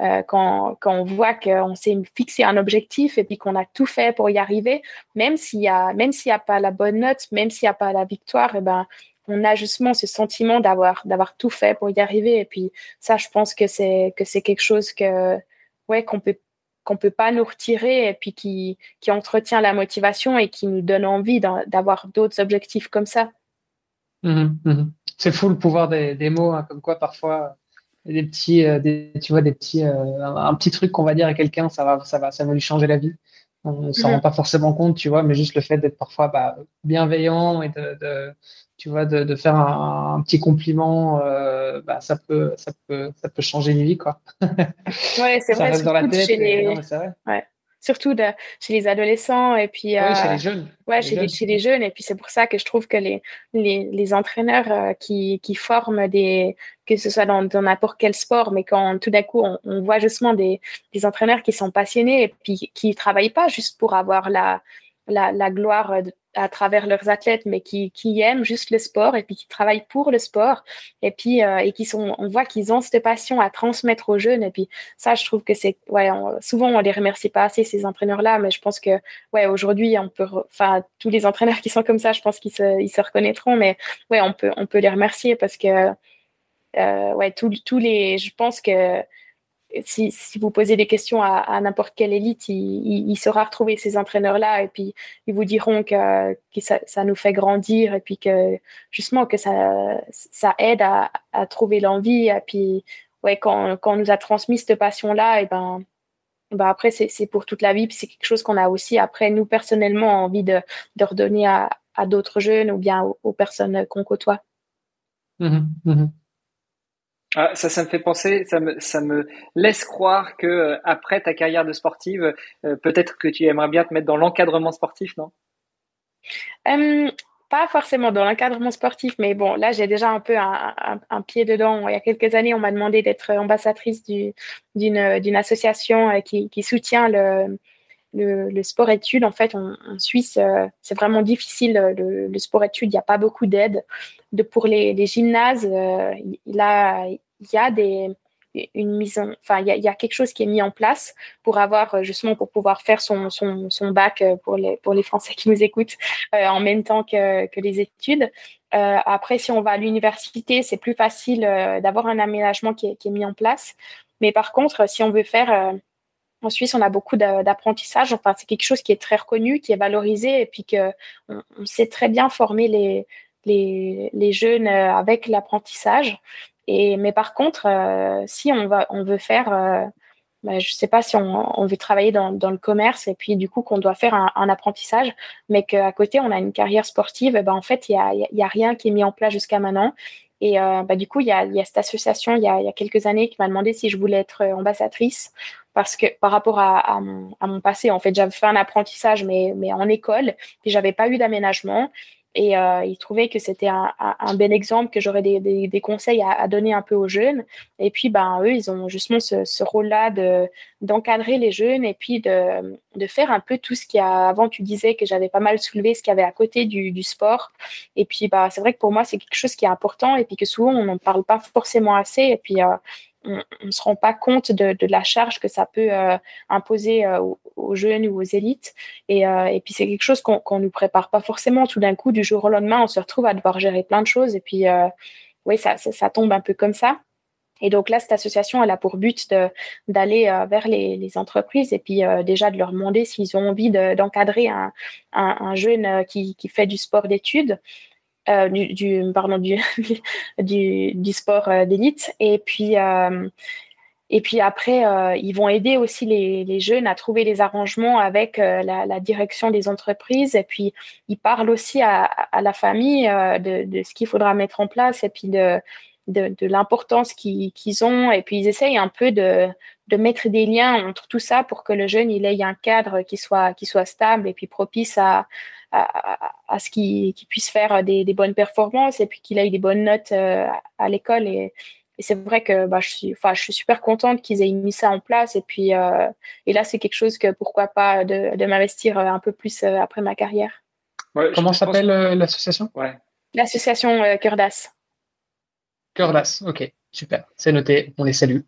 euh, quand, quand, on voit qu'on s'est fixé un objectif et puis qu'on a tout fait pour y arriver, même s'il y a, même s'il n'y a pas la bonne note, même s'il n'y a pas la victoire, et eh ben, on a justement ce sentiment d'avoir, d'avoir tout fait pour y arriver. Et puis, ça, je pense que c'est, que c'est quelque chose que, ouais, qu'on peut, qu'on peut pas nous retirer et puis qui, qui entretient la motivation et qui nous donne envie d'avoir d'autres objectifs comme ça. Mmh mmh c'est fou le pouvoir des, des mots, hein, comme quoi parfois des petits, euh, des, tu vois, des petits, euh, un, petit truc qu'on va dire à quelqu'un, ça va, ça va, ça va lui changer la vie. On ne s'en mhm. rend pas forcément compte, tu vois, mais juste le fait d'être parfois bah, bienveillant et de, de, tu vois, de, de faire un, un, petit compliment, euh, bah, ça peut, ça peut, ça peut changer une vie, quoi. Ouais, c'est vrai. Reste dans la tête. les... non, vrai. Ouais surtout de, chez les adolescents et puis oui, chez euh, les jeunes. Ouais, chez, les, chez les jeunes et puis c'est pour ça que je trouve que les les, les entraîneurs euh, qui, qui forment des que ce soit dans n'importe quel sport, mais quand tout d'un coup on, on, voit justement des, des entraîneurs qui sont passionnés et puis qui travaillent pas juste pour avoir la la, la gloire de, à travers leurs athlètes, mais qui, qui aiment juste le sport et puis qui travaillent pour le sport. Et puis euh, et qui sont, on voit qu'ils ont cette passion à transmettre aux jeunes. Et puis ça, je trouve que c'est, ouais, souvent on les remercie pas assez ces entraîneurs-là, mais je pense que ouais, aujourd'hui on peut, enfin tous les entraîneurs qui sont comme ça, je pense qu'ils se, ils se reconnaîtront, mais ouais, on peut, on peut les remercier parce que euh, ouais, tous les, je pense que si, vous posez des questions à, n'importe quelle élite, il, il, saura retrouver ces entraîneurs-là et puis ils vous diront que, ça, nous fait grandir et puis que justement que ça, aide à, trouver l'envie. Et puis, ouais, quand, on nous a transmis cette passion-là, et ben, ben après, c'est pour toute la vie. Puis c'est quelque chose qu'on a aussi, après, nous, personnellement, envie de, redonner à, à d'autres jeunes ou bien aux, personnes qu'on côtoie. Mmh, mmh. Ah, ça, ça me fait penser, ça me, ça me laisse croire que euh, après ta carrière de sportive, euh, peut-être que tu aimerais bien te mettre dans l'encadrement sportif, non? Pas forcément dans l'encadrement sportif, mais bon, là, j'ai déjà un peu un, pied dedans. Il y a quelques années, on m'a demandé d'être ambassadrice d'une association euh, qui, soutient le, le, sport-études. En fait, en, Suisse, euh, c'est vraiment difficile, le, sport-études. Il n'y a pas beaucoup d'aide. pour les, gymnases, euh, il, y a une mise enfin il y, a quelque chose qui est mis en place pour avoir euh, justement pour pouvoir faire son, bac euh, pour les pour les Français qui nous écoutent euh, en même temps que, les études. après, si on va à l'université, c'est plus facile d'avoir un aménagement qui est, mis en place. Mais par contre, si on veut faire en Suisse, on a beaucoup d'apprentissage. Enfin, c'est quelque chose qui est très reconnu, qui est valorisé, et puis que on, sait très bien former les, jeunes avec l'apprentissage mais par contre, euh, si on, veut faire, euh, bah, je ne sais pas si on, veut travailler dans, le commerce et puis du coup qu'on doit faire un, apprentissage, mais qu'à côté on a une carrière sportive, ben, en fait, il n'y a, a, rien qui est mis en place jusqu'à maintenant. Et euh, bah, du coup, il y a, cette association il y a, quelques années qui m'a demandé si je voulais être ambassadrice parce que par rapport à, mon, passé, en fait, j'avais fait un apprentissage, mais, en école, et j'avais pas eu d'aménagement. Et euh, il trouvait que c'était un, bel exemple, que j'aurais des, conseils à, donner un peu aux jeunes. Et puis, ben, eux, ils ont justement ce, rôle-là de, d'encadrer les jeunes et puis de, de faire un peu tout ce qu'il y a. Avant, tu disais que j'avais pas mal soulevé ce qu'il y avait à côté du, sport. Et puis, bah, c'est vrai que pour moi, c'est quelque chose qui est important et puis que souvent, on n'en parle pas forcément assez. Et puis, euh, on ne se rend pas compte de, la charge que ça peut euh, imposer euh, aux, jeunes ou aux élites. Et, euh, et puis c'est quelque chose qu'on ne nous prépare pas forcément. Tout d'un coup, du jour au lendemain, on se retrouve à devoir gérer plein de choses. Et puis, oui, ça, ça, tombe un peu comme ça. Et donc là, cette association, elle a pour but d'aller vers les, entreprises et puis déjà de leur demander s'ils ont envie d'encadrer un, un, jeune qui, qui fait du sport d'études. Euh, du, pardon, du, du, sport euh, d'élite. Et puis, euh, et puis après, ils vont aider aussi les, jeunes à trouver les arrangements avec la, direction des entreprises. Et puis, ils parlent aussi à, la famille de, ce qu'il faudra mettre en place et puis de, de, de l'importance qu'ils ont. Et puis, ils essayent un peu de, de mettre des liens entre tout ça pour que le jeune il ait un cadre qui soit, qui soit stable et puis propice à, à, ce qu'il puisse faire des, bonnes performances et puis qu'il ait des bonnes notes euh, à l'école. Et, c'est vrai que bah, je, suis, enfin, je suis super contente qu'ils aient mis ça en place. Et puis euh, et là, c'est quelque chose que pourquoi pas de, de m'investir un peu plus euh, après ma carrière. Comment s'appelle l'association? Ouais. L'association Cœur d'As. Cœur d'As, ok, super, c'est noté, on les salue.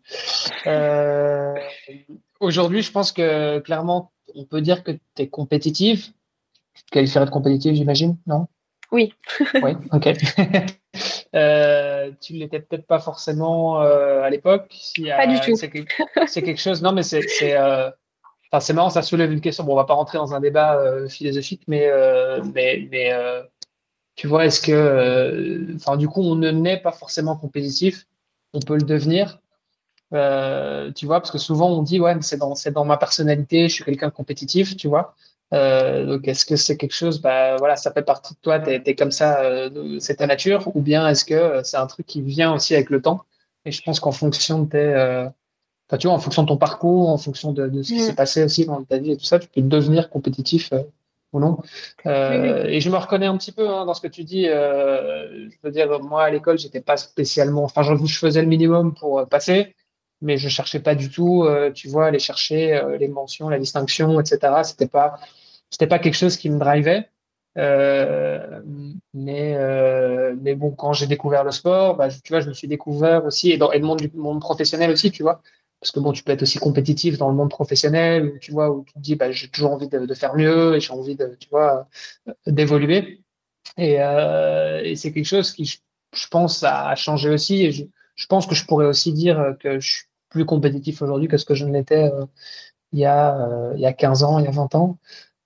Aujourd'hui, je pense que clairement, on peut dire que tu es compétitive, tu te qualifierais de compétitive, j'imagine, non? Oui. oui, ok. euh, tu l'étais peut-être pas forcément euh, à l'époque. Si, pas du tout. C'est quelque, chose. Non, mais c'est. Euh, enfin, c'est marrant, ça soulève une question. Bon, on va pas rentrer dans un débat euh, philosophique, mais, mais, mais tu vois, est-ce que, enfin, du coup, on ne naît pas forcément compétitif, on peut le devenir. tu vois, parce que souvent on dit ouais, c'est dans, c'est dans ma personnalité, je suis quelqu'un de compétitif, tu vois. Euh, donc, est-ce que c'est quelque chose, bah voilà, ça fait partie de toi, tu es, comme ça, euh, c'est ta nature, ou bien est-ce que euh, c'est un truc qui vient aussi avec le temps? Et je pense qu'en fonction de tes, tu vois, en fonction de ton parcours, en fonction de, ce qui s'est passé aussi dans ta vie et tout ça, tu peux devenir compétitif ou non. Et je me reconnais un petit peu hein, dans ce que tu dis. je veux dire, moi à l'école, j'étais pas spécialement, enfin, je faisais le minimum pour passer mais je cherchais pas du tout, tu vois, aller chercher les mentions, la distinction, etc. C'était pas, c'était pas quelque chose qui me drivait. Euh, mais euh, mais bon, quand j'ai découvert le sport, bah, tu vois, je me suis découvert aussi et dans le monde professionnel aussi, tu vois, parce que bon, tu peux être aussi compétitif dans le monde professionnel, tu vois, où tu te dis, bah, j'ai toujours envie de, faire mieux et j'ai envie de, tu vois, d'évoluer. Et, euh, c'est quelque chose qui, je, pense, a changé aussi. Je, pense que je pourrais aussi dire que je suis plus compétitif aujourd'hui que ce que je ne l'étais il y a il y a 15 ans, il y a 20 ans.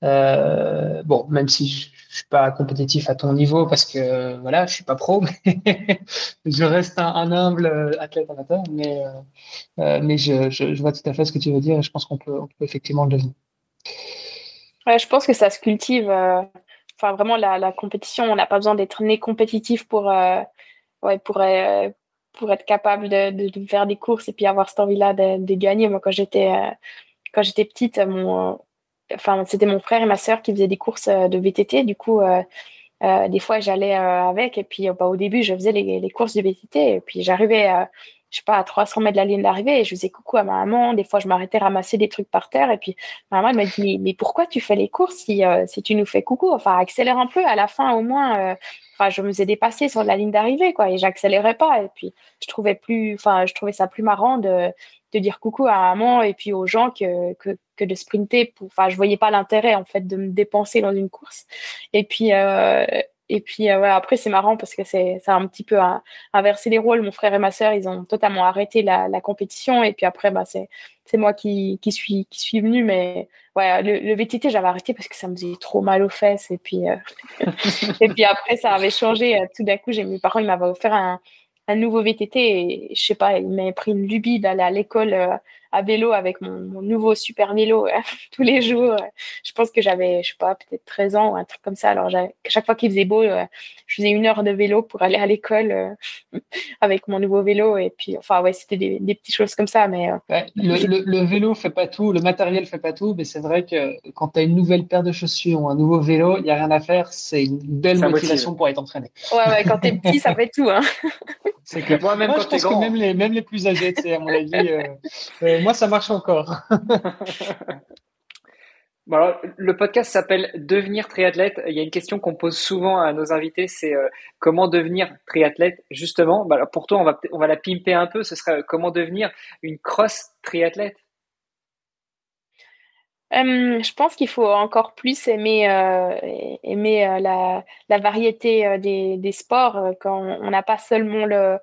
Euh, bon, même si je, je suis pas compétitif à ton niveau parce que voilà, je suis pas pro, mais je reste un, humble euh, athlète amateur, mais euh, euh, je, vois tout à fait ce que tu veux dire et je pense qu'on peut, on peut effectivement le devenir. Ouais, je pense que ça se cultive. Enfin, vraiment, la, la compétition, on n'a pas besoin d'être né compétitif pour, ouais, pour, pour être capable de, faire des courses et puis avoir cette envie-là de, gagner. Moi, quand j'étais quand j'étais petite, c'était mon frère et ma sœur qui faisaient des courses de VTT. Du coup, des fois, j'allais avec. Et puis, bah, au début, je faisais les, les, courses de VTT. Et puis, j'arrivais je sais pas, à 300 mètres de la ligne d'arrivée et je faisais coucou à ma maman. Des fois, je m'arrêtais ramasser des trucs par terre et puis ma maman elle m'a dit mais, pourquoi tu fais les courses si, euh, si tu nous fais coucou? Enfin, accélère un peu. À la fin, au moins, euh, je me faisais dépasser sur la ligne d'arrivée quoi et j'accélérais pas. Et puis, je trouvais plus, enfin, je trouvais ça plus marrant de, de dire coucou à maman et puis aux gens que, que, que de sprinter. Pour, enfin, je voyais pas l'intérêt en fait de me dépenser dans une course. Et puis euh, et puis euh, après, c'est marrant parce que c'est ça a un petit peu inversé les rôles. Mon frère et ma sœur, ils ont totalement arrêté la, la compétition. Et puis après, bah, c'est moi qui, qui suis qui suis venue. Mais ouais, le, VTT, j'avais arrêté parce que ça me faisait trop mal aux fesses. Et puis euh, et puis après, ça avait changé. Tout d'un coup, j'ai mes parents, ils m'avaient offert un, un nouveau VTT. Et je sais pas, ils m'avaient pris une lubie d'aller à l'école euh, à vélo avec mon, nouveau super vélo tous les jours. Je pense que j'avais, je sais pas, peut-être 13 ans ou un truc comme ça. Alors, chaque fois qu'il faisait beau, euh, je faisais une heure de vélo pour aller à l'école euh, avec mon nouveau vélo. Et puis, enfin, ouais, c'était des, petites choses comme ça. Mais euh, le, le, vélo fait pas tout, le matériel fait pas tout. Mais c'est vrai que quand tu as une nouvelle paire de chaussures ou un nouveau vélo, il n'y a rien à faire. C'est une belle motivation pour être entraîné. Ouais, ouais, quand es petit, ça fait tout. Hein. C'est que Moi, même quand je pense que même les, même les plus âgés, à mon avis, moi, ça marche encore. le podcast s'appelle Devenir triathlète. Il y a une question qu'on pose souvent à nos invités, c'est euh, comment devenir triathlète justement? Bah, pour toi, on va, on va la pimper un peu. Ce serait euh, comment devenir une cross triathlète? Hum, je pense qu'il faut encore plus aimer, euh, aimer la, la, variété des, des, sports quand on n'a pas seulement le,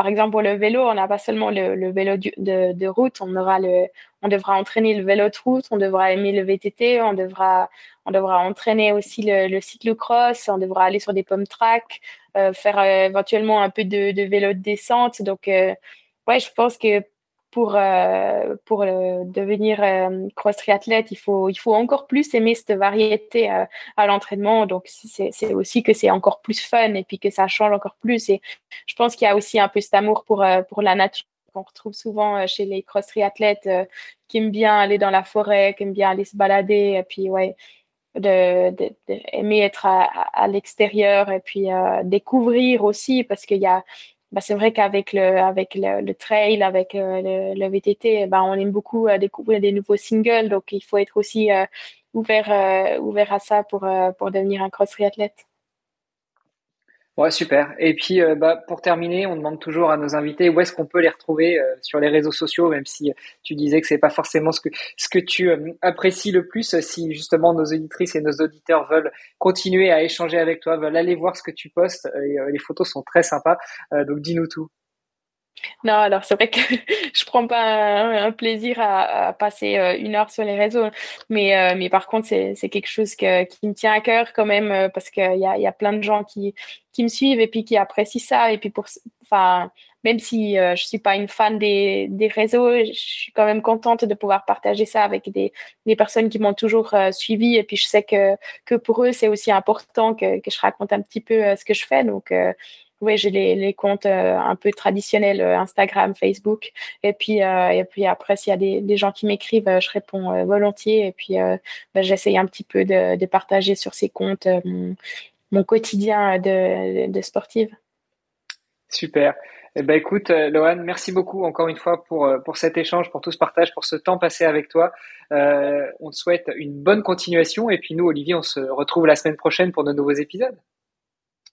par exemple, pour le vélo, on n'a pas seulement le, vélo de, route, on, aura le, on devra entraîner le vélo de route, on devra aimer le VTT, on devra, on devra entraîner aussi le, le cyclocross, on devra aller sur des pommes track, euh, faire euh, éventuellement un peu de, de, vélo de descente. Donc, euh, ouais, je pense que pour, euh, pour euh, devenir euh, cross triathlète, il faut, il faut encore plus aimer cette variété à l'entraînement. Donc, c'est aussi que c'est encore plus fun et puis que ça change encore plus. Et je pense qu'il y a aussi un peu cet amour pour, pour la nature qu'on retrouve souvent chez les cross triathlètes qui aiment bien aller dans la forêt, qui aiment bien aller se balader. Et puis, ouais, de, de, être à, à l'extérieur et puis découvrir aussi parce qu'il y a bah, c'est vrai qu'avec le, avec le, trail, avec euh, le, le, VTT, bah, on aime beaucoup euh, découvrir des nouveaux singles. Donc, il faut être aussi euh, ouvert, ouvert à ça pour, pour devenir un cross triathlète. Ouais, super. Et puis, euh, bah, pour terminer, on demande toujours à nos invités où est-ce qu'on peut les retrouver euh, sur les réseaux sociaux, même si tu disais que c'est pas forcément ce que ce que tu euh, apprécies le plus. Si justement nos auditrices et nos auditeurs veulent continuer à échanger avec toi, veulent aller voir ce que tu postes, les photos sont très sympas. donc, dis-nous tout. Non, alors c'est vrai que je prends pas un, plaisir à, passer euh, une heure sur les réseaux, mais, euh, mais par contre, c'est, quelque chose qui me tient à cœur quand même, euh, parce qu'il y a, y a plein de gens qui, qui me suivent et puis qui apprécient ça. Et puis, pour, enfin, même si je suis pas une fan des, des réseaux, je suis quand même contente de pouvoir partager ça avec des, des personnes qui m'ont toujours suivi. Et puis, je sais que, que pour eux, c'est aussi important que, que je raconte un petit peu ce que je fais. Donc, oui, j'ai les, les, comptes euh, un peu traditionnels, euh, Instagram, Facebook. Et puis, euh, et puis après, s'il y a des, des gens qui m'écrivent, je réponds volontiers. Et puis, ben, j'essaye un petit peu de, de, partager sur ces comptes mon, quotidien de, de sportive. Super. Eh ben, écoute, Lohan, merci beaucoup encore une fois pour, pour cet échange, pour tout ce partage, pour ce temps passé avec toi. On te souhaite une bonne continuation et puis nous, Olivier, on se retrouve la semaine prochaine pour de nouveaux épisodes.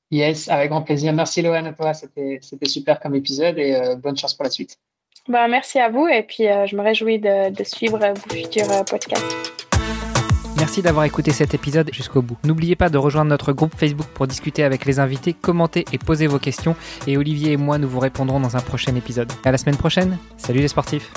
Yes, avec grand plaisir. Merci Lohan à toi, c'était super comme épisode et euh, bonne chance pour la suite. Bah, merci à vous et puis euh, je me réjouis de, de suivre vos futurs euh, podcasts. Merci d'avoir écouté cet épisode jusqu'au bout. N'oubliez pas de rejoindre notre groupe Facebook pour discuter avec les invités, commenter et poser vos questions. Et Olivier et moi, nous vous répondrons dans un prochain épisode. À la semaine prochaine. Salut les sportifs.